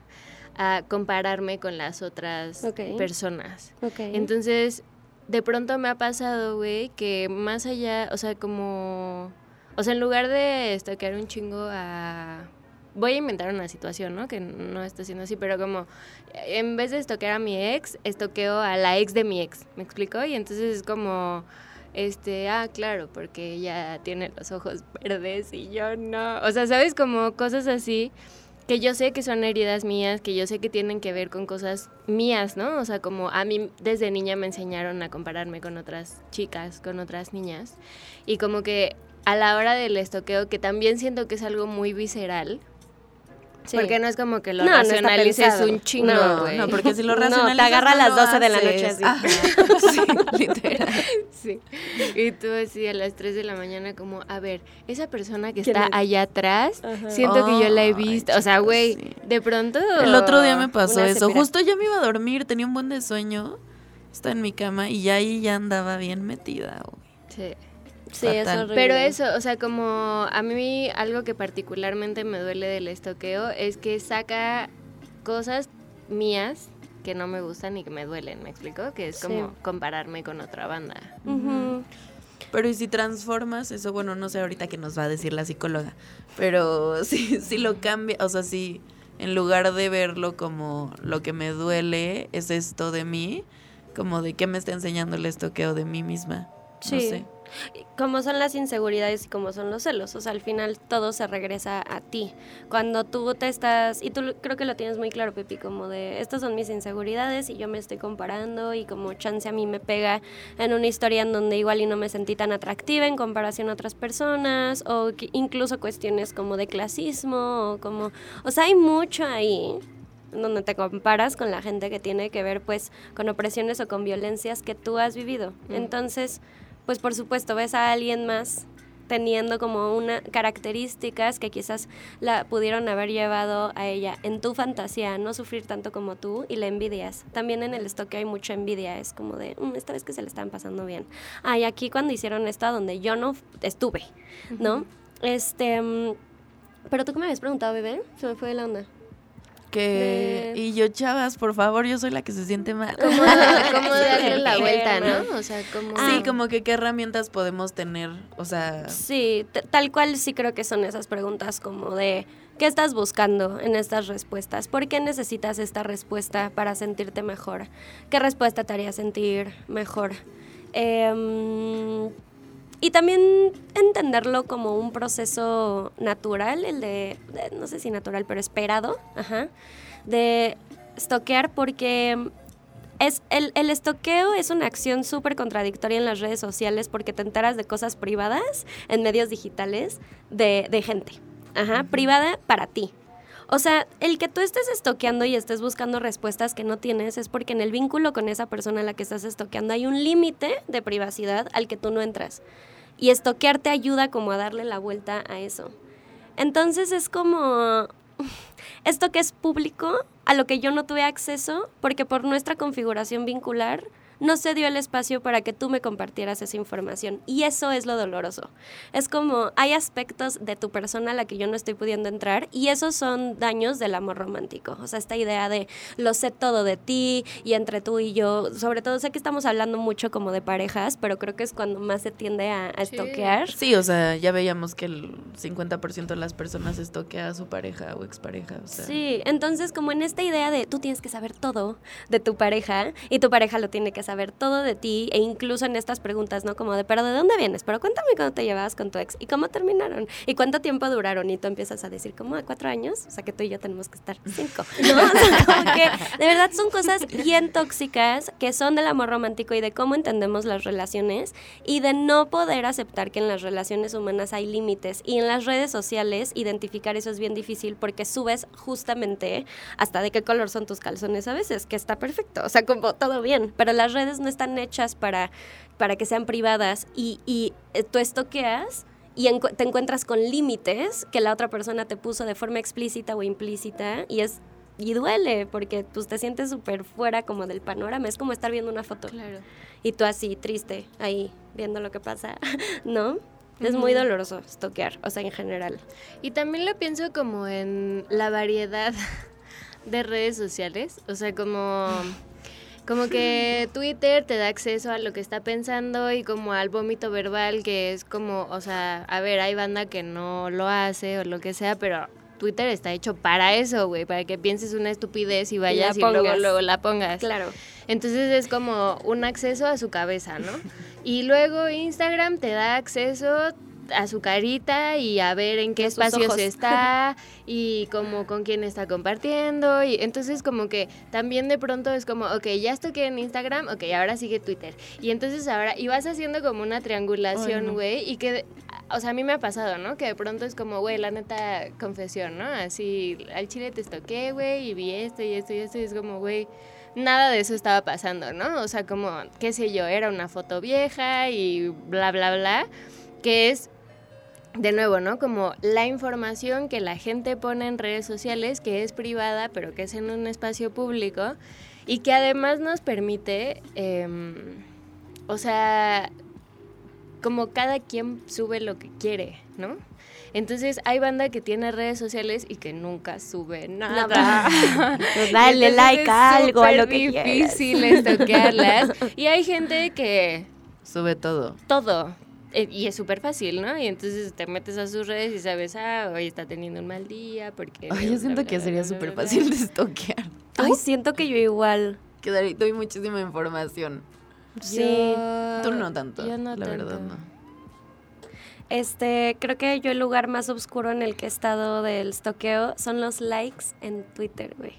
a compararme con las otras personas. Entonces, de pronto me ha pasado, güey, que más allá, o sea, como, O sea, en lugar de estoquear un chingo a... Voy a inventar una situación, ¿no? Que no está siendo así, pero como en vez de estoquear a mi ex, estoqueo a la ex de mi ex, ¿me explico? Y entonces es como, este, ah, claro, porque ella tiene los ojos *laughs* verdes y yo no. O sea, ¿sabes? Como cosas así que yo sé que son heridas mías, que yo sé que tienen que ver con cosas mías, ¿no? O sea, como a mí desde niña me enseñaron a compararme con otras chicas, con otras niñas. Y como que a la hora del estoqueo, que también siento que es algo muy visceral, Sí. porque no es como que lo No, racionalices un chingo, No, güey. no, porque si lo racionalizas te agarra a las lo 12 de la noche así. *laughs* *laughs* Sí, literal. Sí. Y tú así a las 3 de la mañana como, a ver, esa persona que ¿Quién está es? allá atrás, Ajá. siento que yo la he Ay, visto. O sea, güey, sí. de pronto... El otro día me pasó eso. Justo yo me iba a dormir, tenía un buen de sueño. Estaba en mi cama y ya ahí ya andaba bien metida. güey. Sí. Sí, es Fatal. horrible. Pero eso, o sea, como a mí algo que particularmente me duele del estoqueo es que saca cosas mías que no me gustan y que me duelen, ¿me explico? Que es Sí. como compararme con otra banda. Ujú. Pero y si transformas eso, bueno, no sé ahorita qué nos va a decir la psicóloga, pero *laughs* si, si lo cambia, o sea, si en lugar de verlo como lo que me duele es esto de mí, como de qué me está enseñando el estoqueo de mí misma. No Sí. sé. Como son las inseguridades y como son los celos, o sea, al final todo se regresa a ti. Cuando tú te estás, y tú creo que lo tienes muy claro, Pepi, como de, estas son mis inseguridades y yo me estoy comparando y como chance a mí me pega en una historia en donde igual y no me sentí tan atractiva en comparación a otras personas, o incluso cuestiones como de clasismo, o como, o sea, hay mucho ahí donde te comparas con la gente que tiene que ver pues con opresiones o con violencias que tú has vivido. Entonces, pues por supuesto ves a alguien más teniendo como una características que quizás la pudieron haber llevado a ella en tu fantasía no sufrir tanto como tú y la envidias. También en el estoque hay mucha envidia, es como de, "Mm, esta vez que se le estaban pasando bien. Ay, aquí cuando hicieron esto donde yo no estuve, ¿no? Este, mm, pero tú qué me habías preguntado, bebé? Se me fue de la onda. Que, De- y yo, chavas, por favor, yo soy la que se siente mal. Como *laughs* darle la vuelta, ¿no? O sea, como... Sí, como que qué herramientas podemos tener, o sea, Sí, tal cual sí creo que son esas preguntas como de ¿qué estás buscando en estas respuestas? ¿Por qué necesitas esta respuesta para sentirte mejor? ¿Qué respuesta te haría sentir mejor? Em, y también entenderlo como un proceso natural, el de, de- no sé si natural, pero esperado, ajá, de estoquear porque es el, el estoqueo es una acción súper contradictoria en las redes sociales porque te enteras de cosas privadas en medios digitales de, de gente. Ajá, privada para ti. O sea, el que tú estés estoqueando y estés buscando respuestas que no tienes es porque en el vínculo con esa persona a la que estás estoqueando hay un límite de privacidad al que tú no entras. Y estoquear te ayuda como a darle la vuelta a eso. Entonces es como *laughs* esto que es público, a lo que yo no tuve acceso, porque por nuestra configuración vincular no se dio el espacio para que tú me compartieras esa información. Y eso es lo doloroso. Es como hay aspectos de tu persona a la que yo no estoy pudiendo entrar y esos son daños del amor romántico. O sea, esta idea de lo sé todo de ti y entre tú y yo, sobre todo sé que estamos hablando mucho como de parejas, pero creo que es cuando más se tiende a, a Sí. estoquear. sí, o sea, ya veíamos que el 50% de las personas estoquea a su pareja o expareja, o sea. Sí, entonces como en esta idea de tú tienes que saber todo de tu pareja y tu pareja lo tiene que saber todo de ti e incluso en estas preguntas, ¿no? Como de, pero ¿de dónde vienes? Pero cuéntame cuándo te llevabas con tu ex y cómo terminaron y cuánto tiempo duraron y tú empiezas a decir como a cuatro años, o sea que tú y yo tenemos que estar cinco, *laughs* ¿no? *laughs* O sea, como que de verdad son cosas bien tóxicas que son del amor romántico y de cómo entendemos las relaciones y de no poder aceptar que en las relaciones humanas hay límites y en las redes sociales identificar eso es bien difícil porque subes justamente hasta de qué color son tus calzones a veces, que está perfecto, o sea, como todo bien, pero las redes no están hechas para, para que sean privadas y, y eh, tú estoqueas y encu- te encuentras con límites que la otra persona te puso de forma explícita o implícita y es y duele porque pues te sientes súper fuera como del panorama, es como estar viendo una foto Claro. y tú así triste ahí viendo lo que pasa, *laughs* ¿no? Es muy doloroso estoquear, o sea, en general. Y también lo pienso como en la variedad *laughs* de redes sociales, o sea, como, Como que Twitter te da acceso a lo que está pensando y como al vómito verbal que es como, o sea, a ver, hay banda que no lo hace o lo que sea, pero Twitter está hecho para eso, güey, para que pienses una estupidez y vayas y, luego, luego la pongas. Claro. Entonces es como un acceso a su cabeza, ¿no? *laughs* Y luego Instagram te da acceso a su carita y a ver en qué espacios está *laughs* y como con quién está compartiendo y entonces como que también de pronto es como, ok, ya estoy en Instagram, ok, ahora sigue Twitter y entonces ahora, y vas haciendo como una triangulación, no. güey, y que, o sea, a mí me ha pasado, ¿no? Que de pronto es como, güey, la neta confesión, ¿no? Así, al chile te estoqué, güey, y vi esto y esto y esto y es como, güey, nada de eso estaba pasando, ¿no? O sea, como, qué sé yo, era una foto vieja y bla, bla, bla, que es, de nuevo, ¿no? Como la información que la gente pone en redes sociales, que es privada, pero que es en un espacio público, y que además nos permite, em, o sea, como cada quien sube lo que quiere, ¿no? Entonces hay banda que tiene redes sociales y que nunca sube nada. Nada. Y *laughs* Dale entonces like a algo, a lo que quieras. difícil estoquearlas. Y hay gente que Sube todo. todo. Eh, Y es súper fácil, ¿no? Y entonces te metes a sus redes y sabes, ah, hoy está teniendo un mal día porque... Ay, yo siento bla, que bla, sería súper fácil de estoquear. Ay, siento que yo igual. Que doy doy muchísima información. Sí. Yo- Tú no tanto. Yo no la tanto. verdad no. Este, creo que yo el lugar más oscuro en el que he estado del stoqueo son los likes en Twitter, güey.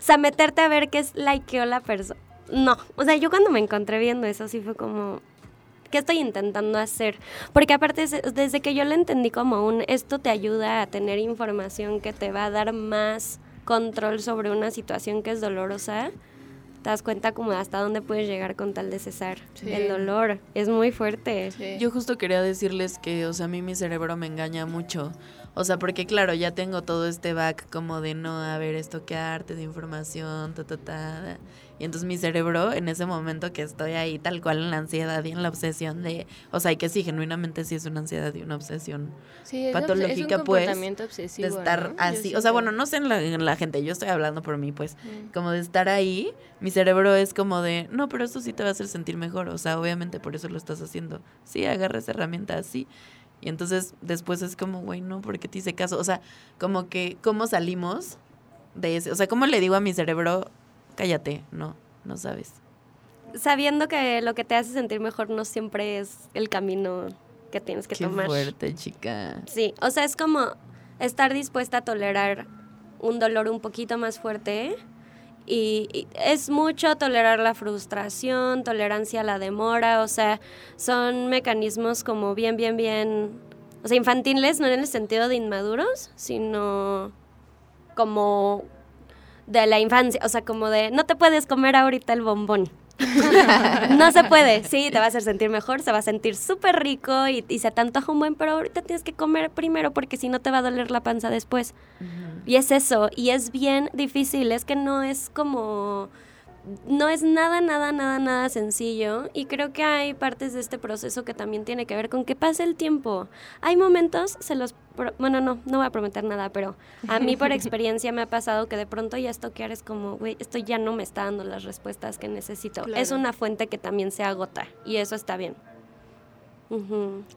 O sea, meterte a ver qué es likeó la persona. No, o sea, yo cuando me encontré viendo eso sí fue como, ¿qué estoy intentando hacer? Porque aparte, es- desde que yo lo entendí como un, esto te ayuda a tener información que te va a dar más control sobre una situación que es dolorosa, te das cuenta como hasta dónde puedes llegar con tal de cesar Sí. el dolor. Es muy fuerte. Sí. Yo justo quería decirles que, o sea, a mí mi cerebro me engaña mucho. O sea, porque claro, ya tengo todo este back como de no, a ver, estoquearte de información, ta, ta, ta. Y entonces mi cerebro, en ese momento que estoy ahí tal cual en la ansiedad y en la obsesión de, o sea, y que sí, genuinamente sí es una ansiedad y una obsesión Sí, es patológica, es un pues, comportamiento de obsesivo, estar así. O sea, bueno, no sé en la, en la gente, yo estoy hablando por mí, pues, Mm. como de estar ahí, mi cerebro es como de, no, pero esto sí te va a hacer sentir mejor, o sea, obviamente por eso lo estás haciendo. Sí, agarra esa herramienta así. Y entonces después es como, güey, no, ¿por qué te hice caso? O sea, como que, ¿cómo salimos de ese? O sea, ¿cómo le digo a mi cerebro, cállate? No, no sabes. sabiendo que lo que te hace sentir mejor no siempre es el camino que tienes que Qué tomar. fuerte, chica. Sí, o sea, es como estar dispuesta a tolerar un dolor un poquito más fuerte. Y, es mucho tolerar la frustración, tolerancia a la demora, o sea, son mecanismos como bien, bien, bien, o sea, infantiles, no en el sentido de inmaduros, sino como de la infancia, o sea, como de no te puedes comer ahorita el bombón. No se puede, sí, te va a hacer sentir mejor, se va a sentir súper rico y, y se te antoja un buen, pero ahorita tienes que comer primero porque si no te va a doler la panza después. Y es eso, y es bien difícil, es que no es como, no es nada, nada, nada, nada sencillo. Y creo que hay partes de este proceso que también tiene que ver con que pase el tiempo. Hay momentos, se los, pro- bueno, no, no voy a prometer nada, pero a mí por *laughs* experiencia me ha pasado que de pronto ya estoquear es como, güey, esto ya no me está dando las respuestas que necesito. Claro. Es una fuente que también se agota, y eso está bien.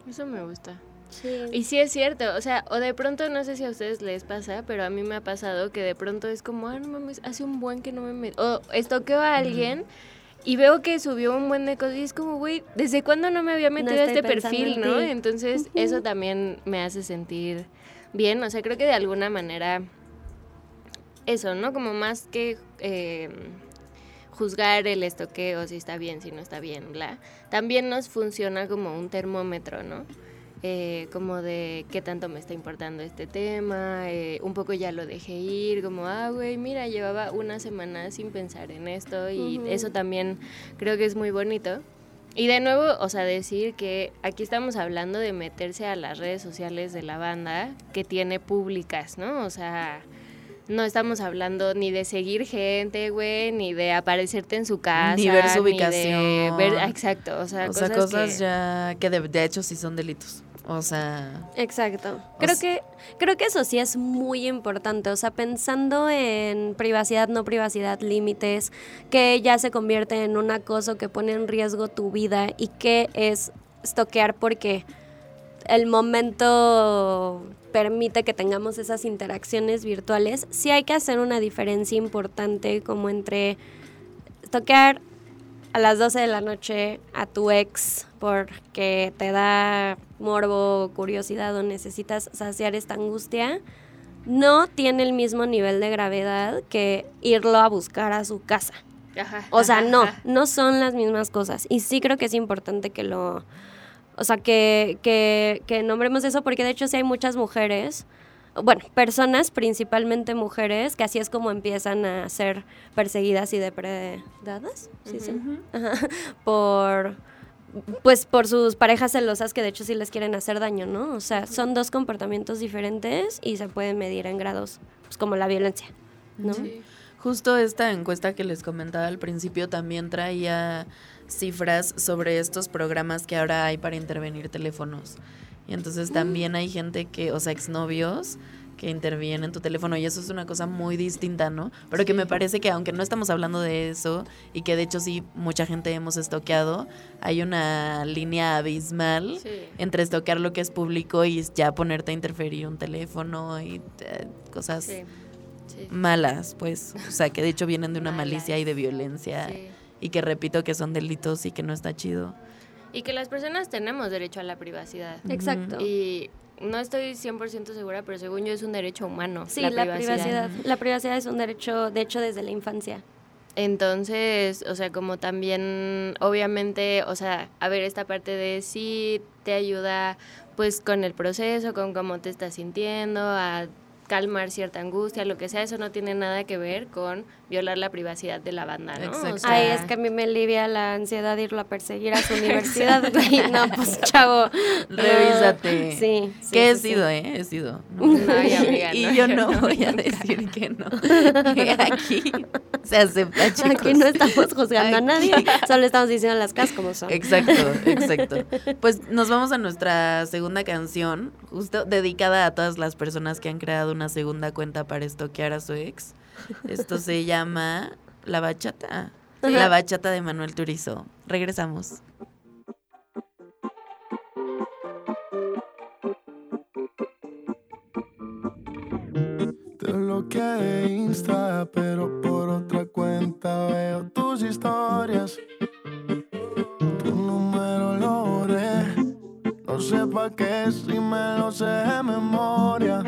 Eso me gusta. Sí. Y sí es cierto, o sea, o de pronto no sé si a ustedes les pasa, pero a mí me ha pasado que de pronto es como, ah, no mames, hace un buen que no me meto. O estoqueo a alguien y veo que subió un buen de cosas y es como, güey, ¿desde cuándo no me había metido a este perfil, en no? Entonces, eso también me hace sentir bien, o sea, creo que de alguna manera eso, ¿no? Como más que eh, juzgar el estoqueo, si está bien, si no está bien, bla, también nos funciona como un termómetro, ¿no? Eh, como de qué tanto me está importando este tema, eh, un poco ya lo dejé ir, como, ah, güey, mira, llevaba una semana sin pensar en esto y eso también creo que es muy bonito. Y de nuevo, o sea, decir que aquí estamos hablando de meterse a las redes sociales de la banda que tiene públicas, ¿no? O sea, no estamos hablando ni de seguir gente, güey, ni de aparecerte en su casa. Ni ver su de ubicación. ver- exacto, o sea, o sea, cosas, cosas que- ya que de, de hecho sí son delitos. O sea, Exacto. O Creo que, creo que eso sí es muy importante. O sea, pensando en privacidad, no privacidad, límites, que ya se convierte en un acoso que pone en riesgo tu vida y que es estoquear porque el momento permite que tengamos esas interacciones virtuales, sí hay que hacer una diferencia importante como entre toquear a las 12 de la noche a tu ex porque te da morbo, curiosidad o necesitas saciar esta angustia, no tiene el mismo nivel de gravedad que irlo a buscar a su casa. Ajá, O sea, no, ajá. no son las mismas cosas. Y sí creo que es importante que lo, o sea, que, que, que nombremos eso porque de hecho sí hay muchas mujeres, bueno, personas, principalmente mujeres, que así es como empiezan a ser perseguidas y depredadas, ¿sí? sí? Ajá. *laughs* por pues por sus parejas celosas que de hecho sí les quieren hacer daño, ¿no? O sea, son dos comportamientos diferentes y se pueden medir en grados, pues como la violencia, ¿no? Sí. Justo esta encuesta que les comentaba al principio también traía cifras sobre estos programas que ahora hay para intervenir teléfonos. Y entonces también hay gente que, o sea, exnovios que intervienen en tu teléfono y eso es una cosa muy distinta, ¿no? Pero que me parece que aunque no estamos hablando de eso y que de hecho sí mucha gente hemos estoqueado, hay una línea abismal Sí. entre estoquear lo que es público y ya ponerte a interferir un teléfono y eh, cosas Sí. Malas, pues, o sea, que de hecho vienen de una *laughs* Malas. malicia y de violencia y que repito que son delitos y que no está chido. Y que las personas tenemos derecho a la privacidad. Exacto. Y no estoy 100% segura, pero según yo es un derecho humano. Sí, la, privacidad. La privacidad es un derecho, de hecho, desde la infancia. Entonces, o sea, como también, obviamente, o sea, a ver, esta parte de sí te ayuda, pues, con el proceso, con cómo te estás sintiendo, a calmar cierta angustia, lo que sea, eso no tiene nada que ver con violar la privacidad de la banda, ¿no? O Exacto. sea, Ay, es que a mí me alivia la ansiedad de irlo a perseguir a su *laughs* universidad, güey. *laughs* No, pues, chavo. Revísate. *laughs* Sí. sí, que he sí, sí. sido, ¿eh? He sido. Ay, amiga, y no, yo yo no no, voy a decir que no. Que aquí se acepta, chicos. Aquí no estamos juzgando a nadie, solo estamos diciendo las cosas como son. Exacto, exacto. Pues nos vamos a nuestra segunda canción, justo dedicada a todas las personas que han creado una segunda cuenta para estoquear a su ex. Esto se llama La Bachata. La Bachata de Manuel Turizo. Regresamos. Te bloqueé de Insta, pero por otra cuenta veo tus historias. Tu número lo borré. No sé pa' qué si me lo sé de memoria.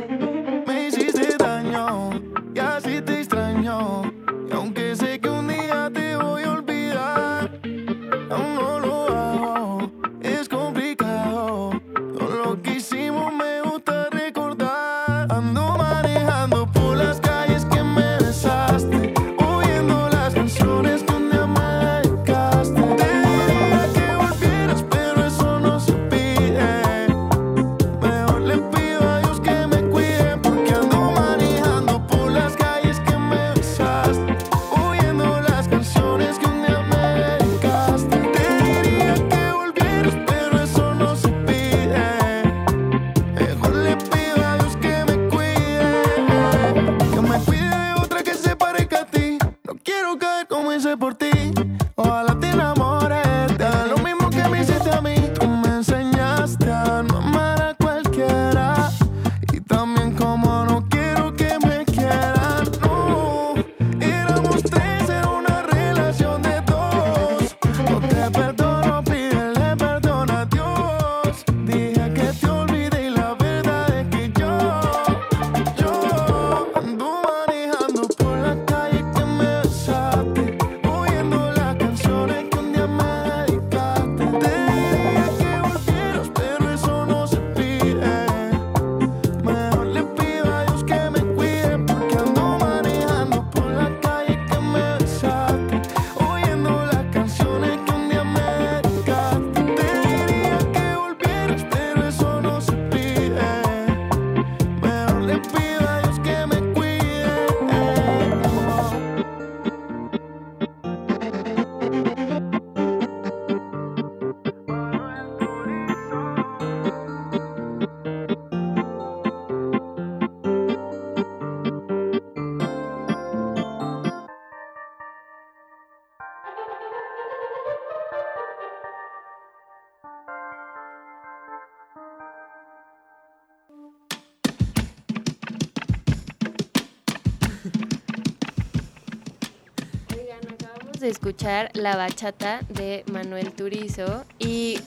De escuchar La Bachata de Manuel Turizo y,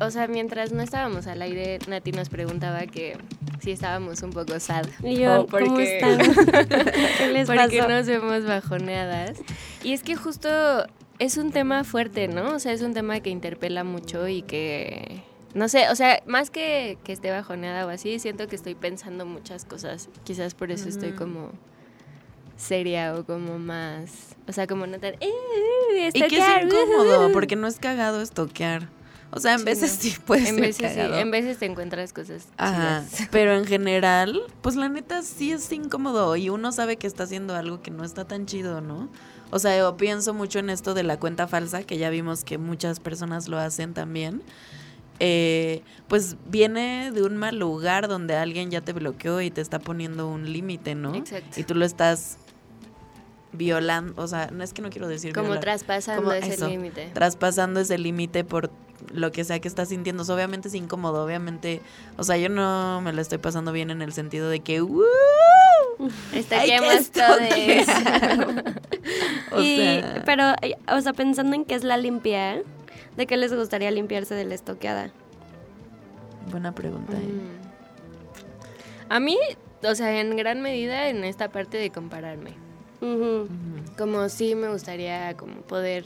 o sea, mientras no estábamos al aire, Nati nos preguntaba que si estábamos un poco sad. Y yo, o ¿cómo porque- están? *laughs* ¿Qué les porque pasó? nos vemos bajoneadas. Y es que justo es un tema fuerte, ¿no? O sea, es un tema que interpela mucho y que... No sé, o sea, más que que esté bajoneada o así, siento que estoy pensando muchas cosas. Quizás por eso estoy como seria o como más... O sea, como no tan... "Eh, Y que es incómodo, ujú". porque no es cagado estoquear. O sea, en Sí, veces no. sí puede En ser veces, sí, en veces te encuentras cosas Ajá, chidas. *laughs* pero en general, pues la neta sí es incómodo y uno sabe que está haciendo algo que no está tan chido, ¿no? O sea, yo pienso mucho en esto de la cuenta falsa, que ya vimos que muchas personas lo hacen también. Eh, pues viene de un mal lugar donde alguien ya te bloqueó y te está poniendo un límite, ¿no? Exacto. Y tú lo estás violando, o sea, no es que no quiero decir Como violar, traspasando Como ese eso. límite. traspasando ese límite por lo que sea que estás sintiendo. O sea, obviamente es incómodo, obviamente. O sea, yo no me lo estoy pasando bien en el sentido de que. ¡uh! Está que más todo estoquear. *laughs* o Y- sea, pero, o sea, pensando en qué es la limpiar, ¿de qué les gustaría limpiarse de la estoqueada? buena pregunta. ¿eh? Mm. A mí, o sea, en gran medida en esta parte de compararme. Como sí me gustaría como poder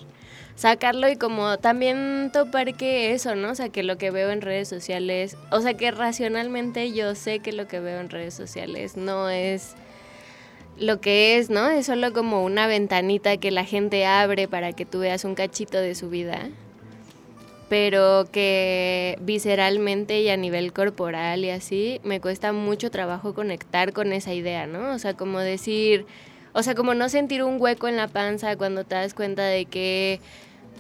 sacarlo y como también topar que eso, ¿no? O sea, que lo que veo en redes sociales, o sea, que racionalmente yo sé que lo que veo en redes sociales no es lo que es, ¿no? Es solo como una ventanita que la gente abre para que tú veas un cachito de su vida, pero que visceralmente y a nivel corporal y así me cuesta mucho trabajo conectar con esa idea, ¿no? O sea, como decir, o sea, como no sentir un hueco en la panza cuando te das cuenta de que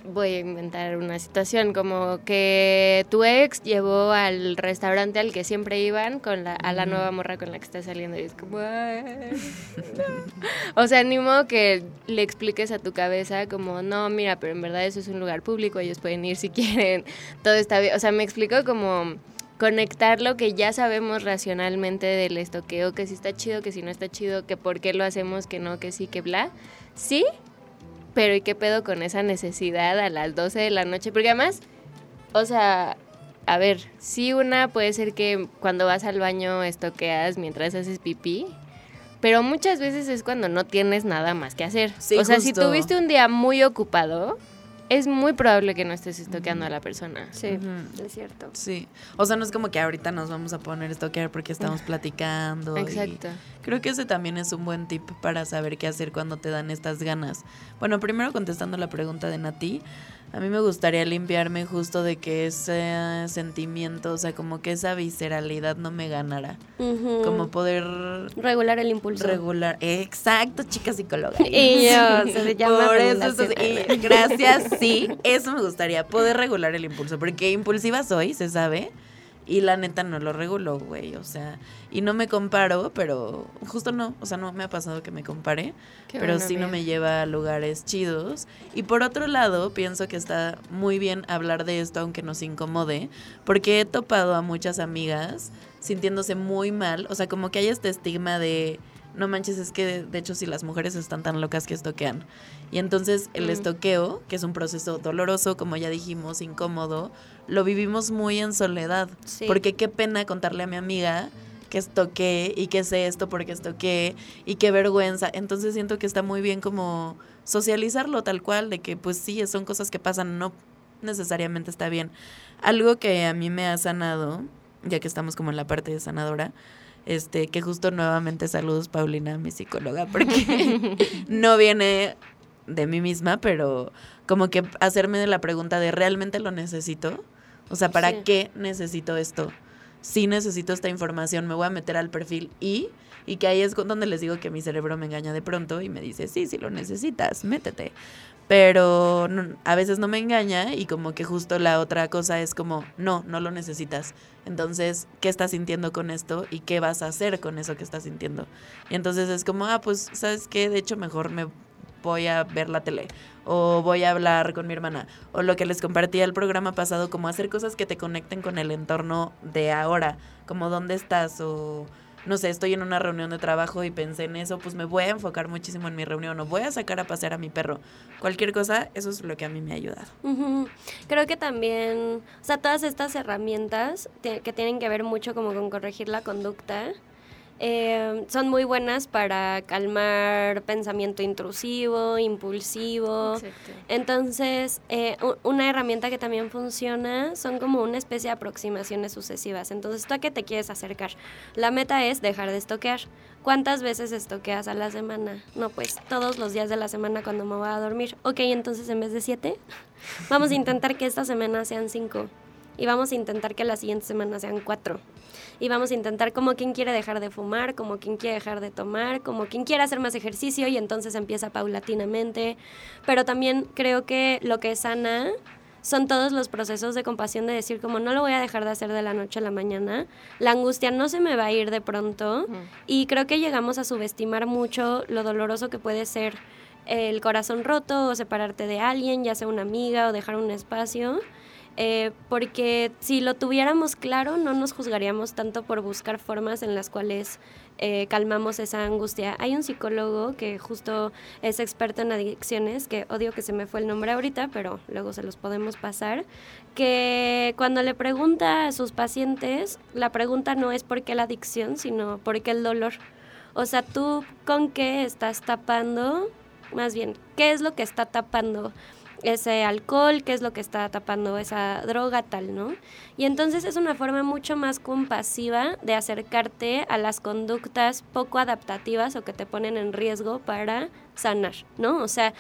voy a inventar una situación como que tu ex llevó al restaurante al que siempre iban con la, a la nueva morra con la que está saliendo y es como *laughs* o sea ni modo que le expliques a tu cabeza como no mira pero en verdad eso es un lugar público ellos pueden ir si quieren todo está bien o sea me explico como conectar lo que ya sabemos racionalmente del estoqueo, que si está chido, que si no está chido, que por qué lo hacemos, que no, que sí, que bla. Sí, pero ¿y qué pedo con esa necesidad a las 12 de la noche? Porque además, o sea, a ver, sí una puede ser que cuando vas al baño estoqueas mientras haces pipí, pero muchas veces es cuando no tienes nada más que hacer. Sí, o sea, si justo. tuviste un día muy ocupado, es muy probable que no estés estoqueando a la persona. Sí, Ujú. es cierto. Sí. O sea, no es como que ahorita nos vamos a poner a toquear porque estamos platicando. y Exacto. Creo que ese también es un buen tip para saber qué hacer cuando te dan estas ganas. Bueno, primero contestando la pregunta de Nati, a mí me gustaría limpiarme justo de que ese sentimiento, o sea, como que esa visceralidad no me ganara. Como poder regular el impulso. regular. Exacto, chica psicóloga. *laughs* Y yo, se llama Por eso, estás- y gracias, sí, eso me gustaría, poder regular el impulso, porque impulsiva soy, se sabe, y la neta no lo regulo, güey, o sea, y no me comparo, pero justo no, o sea, no me ha pasado que me compare, Qué pero bueno, sí no me lleva a lugares chidos. Y por otro lado, pienso que está muy bien hablar de esto, aunque nos incomode, porque he topado a muchas amigas sintiéndose muy mal, o sea, como que hay este estigma de, no manches, es que de, hecho si las mujeres están tan locas que estoquean. Y entonces el Mm. estoqueo, que es un proceso doloroso, como ya dijimos, incómodo, lo vivimos muy en soledad. Sí. Porque qué pena contarle a mi amiga que estoqué y que sé esto porque estoqué y qué vergüenza. Entonces siento que está muy bien como socializarlo tal cual, de que pues sí, son cosas que pasan, no necesariamente está bien. Algo que a mí me ha sanado, ya que estamos como en la parte de sanadora, este, que justo nuevamente saludos Paulina, mi psicóloga, porque *laughs* no viene de mí misma, pero como que hacerme la pregunta de ¿realmente lo necesito? O sea, ¿para Sí. qué necesito esto? Sí necesito esta información, me voy a meter al perfil y, y que ahí es donde les digo que mi cerebro me engaña de pronto y me dice, sí, sí lo necesitas, métete. Pero no- a veces no me engaña y como que justo la otra cosa es como, no, no lo necesitas. Entonces, ¿qué estás sintiendo con esto y qué vas a hacer con eso que estás sintiendo? Y entonces es como, ah, pues, ¿sabes qué? De hecho, mejor me voy a ver la tele o voy a hablar con mi hermana o lo que les compartí el programa pasado, como hacer cosas que te conecten con el entorno de ahora, como dónde estás o no sé, estoy en una reunión de trabajo y pensé en eso, pues me voy a enfocar muchísimo en mi reunión o voy a sacar a pasear a mi perro. Cualquier cosa, eso es lo que a mí me ha ayudado. Creo que también, o sea, todas estas herramientas que tienen que ver mucho como con corregir la conducta, eh, son muy buenas para calmar pensamiento intrusivo, impulsivo. Exacto. Entonces, eh, una herramienta que también funciona son como una especie de aproximaciones sucesivas. Entonces, ¿tú a qué te quieres acercar? La meta es dejar de estoquear. ¿Cuántas veces estoqueas a la semana? No, pues todos los días de la semana cuando me voy a dormir. Ok, entonces en vez de siete, vamos a intentar que esta semana sean cinco. Y vamos a intentar que la siguiente semana sean cuatro. Y vamos a intentar como quien quiere dejar de fumar, como quien quiere dejar de tomar, como quien quiere hacer más ejercicio y entonces empieza paulatinamente. Pero también creo que lo que sana son todos los procesos de compasión de decir como no lo voy a dejar de hacer de la noche a la mañana. La angustia no se me va a ir de pronto. Y creo que llegamos a subestimar mucho lo doloroso que puede ser el corazón roto o separarte de alguien, ya sea una amiga o dejar un espacio. Eh, porque si lo tuviéramos claro, no nos juzgaríamos tanto por buscar formas en las cuales eh, calmamos esa angustia. Hay un psicólogo que justo es experto en adicciones, que odio que se me fue el nombre ahorita, pero luego se los podemos pasar, que cuando le pregunta a sus pacientes, la pregunta no es por qué la adicción, sino por qué el dolor. O sea, tú con qué estás tapando, más bien, ¿qué es lo que está tapando ese alcohol, qué es lo que está tapando esa droga tal, ¿no? Y entonces es una forma mucho más compasiva de acercarte a las conductas poco adaptativas o que te ponen en riesgo para sanar, ¿no? O sea,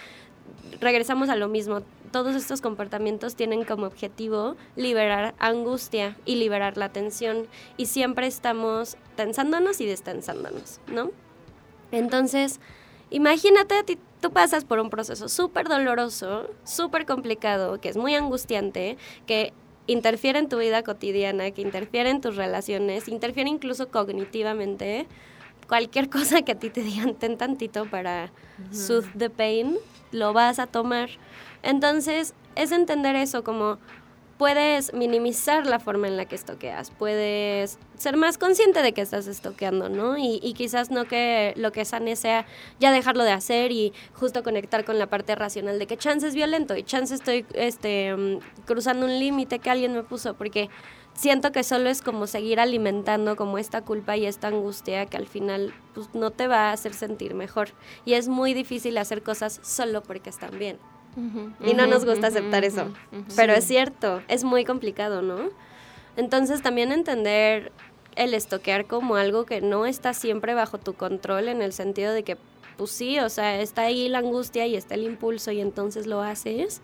regresamos a lo mismo. Todos estos comportamientos tienen como objetivo liberar angustia y liberar la tensión. Y siempre estamos tensándonos y destensándonos, ¿no? Entonces, imagínate, a ti- tú pasas por un proceso súper doloroso, súper complicado, que es muy angustiante, que interfiere en tu vida cotidiana, que interfiere en tus relaciones, interfiere incluso cognitivamente. Cualquier *laughs* cosa que a ti te digan, ten tantito para soothe the pain, lo vas a tomar. Entonces, es entender eso como puedes minimizar la forma en la que estoqueas, puedes ser más consciente de que estás estoqueando, ¿no? Y, y quizás no que lo que sane sea ya dejarlo de hacer y justo conectar con la parte racional de que chance es violento y chance estoy este, mm, cruzando un límite que alguien me puso, porque siento que solo es como seguir alimentando como esta culpa y esta angustia que al final pues, no te va a hacer sentir mejor. Y es muy difícil hacer cosas solo porque están bien. Y no nos gusta aceptar eso. Pero es cierto, es muy complicado, ¿no? Entonces también entender el estoquear como algo que no está siempre bajo tu control en el sentido de que, pues sí, o sea, está ahí la angustia y está el impulso y entonces lo haces.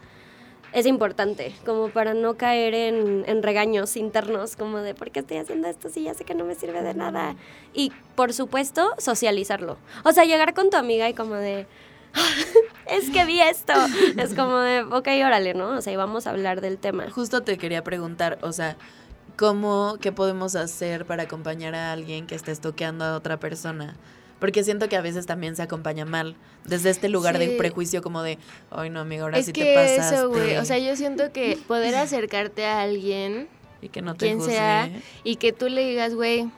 Es importante, como para no caer en, en regaños internos, como de, ¿por qué estoy haciendo esto si ya sé que no me sirve de nada? Y, por supuesto, socializarlo. O sea, llegar con tu amiga y como de, es que vi esto. Es como de, ok, órale, ¿no? O sea, y vamos a hablar del tema. Justo te quería preguntar, o sea, ¿cómo, qué podemos hacer para acompañar a alguien que esté estoqueando a otra persona? Porque siento que a veces también se acompaña mal, desde este lugar Sí. de prejuicio como de, ay no, amigo, ahora es sí que te pasaste. eso, güey. O sea, yo siento que poder acercarte a alguien, y que no te quien juzgue. sea, y que tú le digas, güey,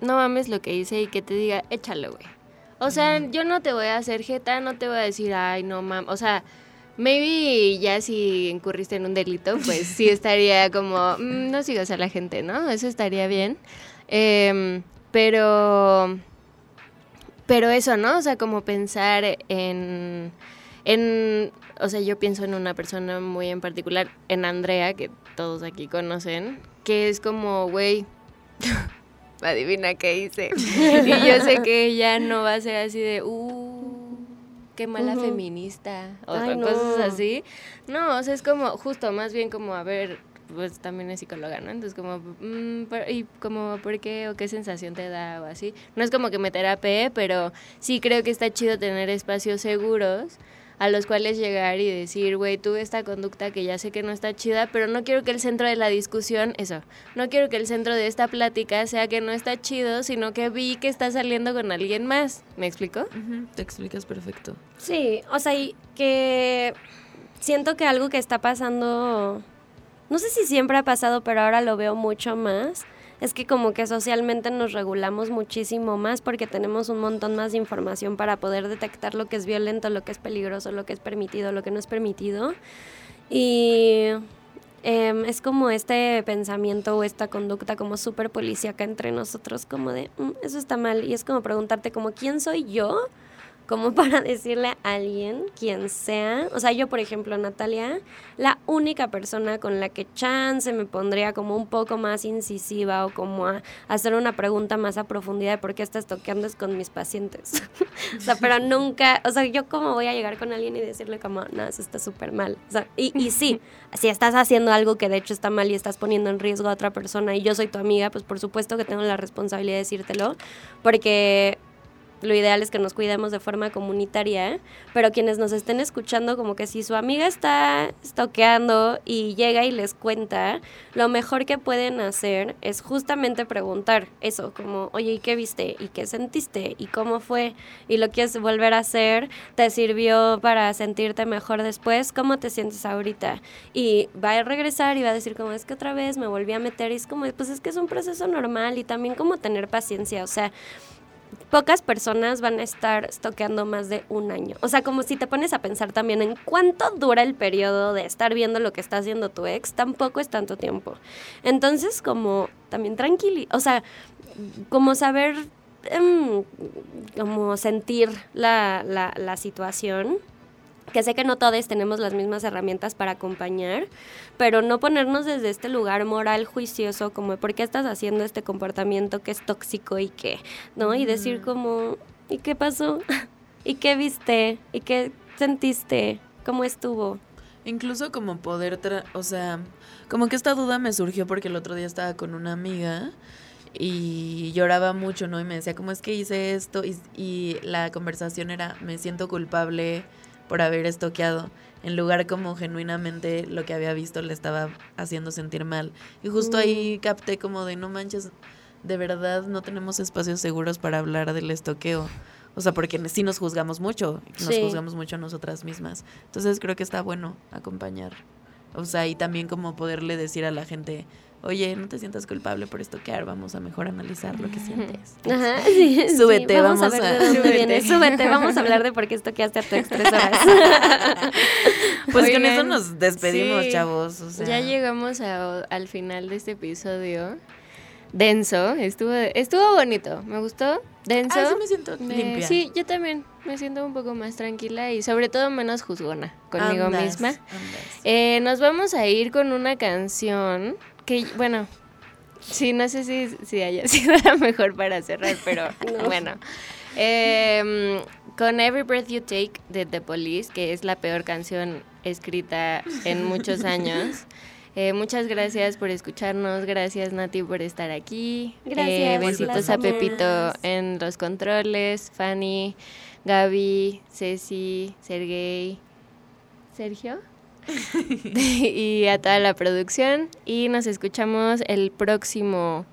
no mames lo que hice y que te diga, échalo, güey. O sea, yo no te voy a hacer jeta, no te voy a decir, ay, no mames. O sea, maybe ya si incurriste en un delito, pues sí *laughs* estaría como, "Mm, no sigas a la gente, ¿no? Eso estaría bien. Em, pero, pero eso, ¿no? O sea, como pensar en, en, o sea, yo pienso en una persona muy en particular, en Andrea, que todos aquí conocen, que es como, güey, adivina qué hice. *laughs* y yo sé que ella no va a ser así de, uh, qué mala feminista, o Ay, o no. cosas así. No, o sea, es como, justo, más bien como, a ver, pues también es psicóloga, ¿no? Entonces como, mm, pero- y como, ¿por qué o qué sensación te da o así? No es como que me terapee, pero sí creo que está chido tener espacios seguros a los cuales llegar y decir, güey, tuve esta conducta que ya sé que no está chida, pero no quiero que el centro de la discusión, eso, no quiero que el centro de esta plática sea que no está chido, sino que vi que está saliendo con alguien más. ¿Me explico? Te explicas perfecto. Sí, o sea, y que siento que algo que está pasando, no sé si siempre ha pasado, pero ahora lo veo mucho más, es que como que socialmente nos regulamos muchísimo más porque tenemos un montón más de información para poder detectar lo que es violento, lo que es peligroso, lo que es permitido, lo que no es permitido. Y em, es como este pensamiento o esta conducta como súper policíaca entre nosotros, como de, "Mm, eso está mal. Y es como preguntarte como, ¿quién soy yo? Como *laughs* para decirle a alguien, quien sea, o sea, yo por ejemplo, Natalia, la única persona con la que chance me pondría como un poco más incisiva o como a, hacer una pregunta más a profundidad de por qué estás toqueando es con mis pacientes. *laughs* o sea, pero nunca, o sea, yo cómo voy a llegar con alguien y decirle como, no, eso está súper mal. O sea, y, y sí, si estás haciendo algo que de hecho está mal y estás poniendo en riesgo a otra persona y yo soy tu amiga, pues por supuesto que tengo la responsabilidad de decírtelo, porque lo ideal es que nos cuidemos de forma comunitaria, pero quienes nos estén escuchando, como que si su amiga está toqueando y llega y les cuenta, lo mejor que pueden hacer es justamente preguntar eso, como, oye, ¿y qué viste? ¿Y qué sentiste? ¿Y cómo fue? ¿Y lo quieres volver a hacer? ¿Te sirvió para sentirte mejor después? ¿Cómo te sientes ahorita? Y va a regresar y va a decir como, es que otra vez me volví a meter y es como, pues es que es un proceso normal y también como tener paciencia, o sea, pocas personas van a estar toqueando más de un año. O sea, como si te pones a pensar también en cuánto dura el periodo de estar viendo lo que está haciendo tu ex, tampoco es tanto tiempo. Entonces, como también tranquilo, o sea, como saber, em, como sentir la, la situación que sé que no todos tenemos las mismas herramientas para acompañar, pero no ponernos desde este lugar moral juicioso como por qué estás haciendo este comportamiento que es tóxico y qué, ¿no? Y decir como, ¿y qué pasó? *laughs* ¿Y qué viste? ¿Y qué sentiste? ¿Cómo estuvo? Incluso como poder, tra- o sea, como que esta duda me surgió porque el otro día estaba con una amiga y lloraba mucho, ¿no? Y me decía, ¿cómo es que hice esto? Y, y la conversación era, me siento culpable por haber estoqueado, en lugar como genuinamente lo que había visto le estaba haciendo sentir mal. Y justo ahí capté como de, no manches, de verdad no tenemos espacios seguros para hablar del estoqueo. O sea, porque sí nos juzgamos mucho, nos Sí. juzgamos mucho a nosotras mismas. Entonces creo que está bueno acompañar. O sea, y también como poderle decir a la gente, oye, no te sientas culpable por estoquear, vamos a mejor analizar lo que sientes. *laughs* Ajá, *laughs* sí, sí, Súbete, vamos, vamos a ver a- de dónde *laughs* súbete. viene. Súbete, vamos a hablar de por qué estoqueaste a tu ex tres horas. Pues con eso nos despedimos, sí, chavos. O sea, Ya llegamos a- al final de este episodio. Denso, estuvo, estuvo bonito, me gustó. Denso. Ah, sí me siento Me- limpia. sí, yo también me siento un poco más tranquila y sobre todo menos juzgona conmigo Andas, misma. andas. Eh, nos vamos a ir con una canción que, bueno, sí, no sé si, si haya *laughs* sido la mejor para cerrar, pero *laughs* bueno. Em, con Every Breath You Take de The Police, que es la peor canción escrita en muchos años. *laughs* Eh, muchas gracias por escucharnos, gracias Nati por estar aquí. Gracias, Eh, besitos las a Pepito en los controles, Fanny, Gaby, Ceci, Sergey, Sergio *laughs* y a toda la producción. Y nos escuchamos el próximo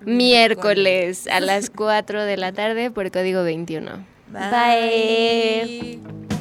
miércoles a las 4 de la tarde por código 21. Bye. Every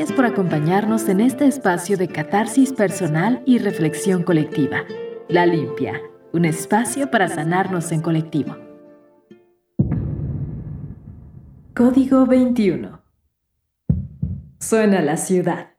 Gracias por acompañarnos en este espacio de catarsis personal y reflexión colectiva. La Limpia, un espacio para sanarnos en colectivo. Código 21. Suena la ciudad.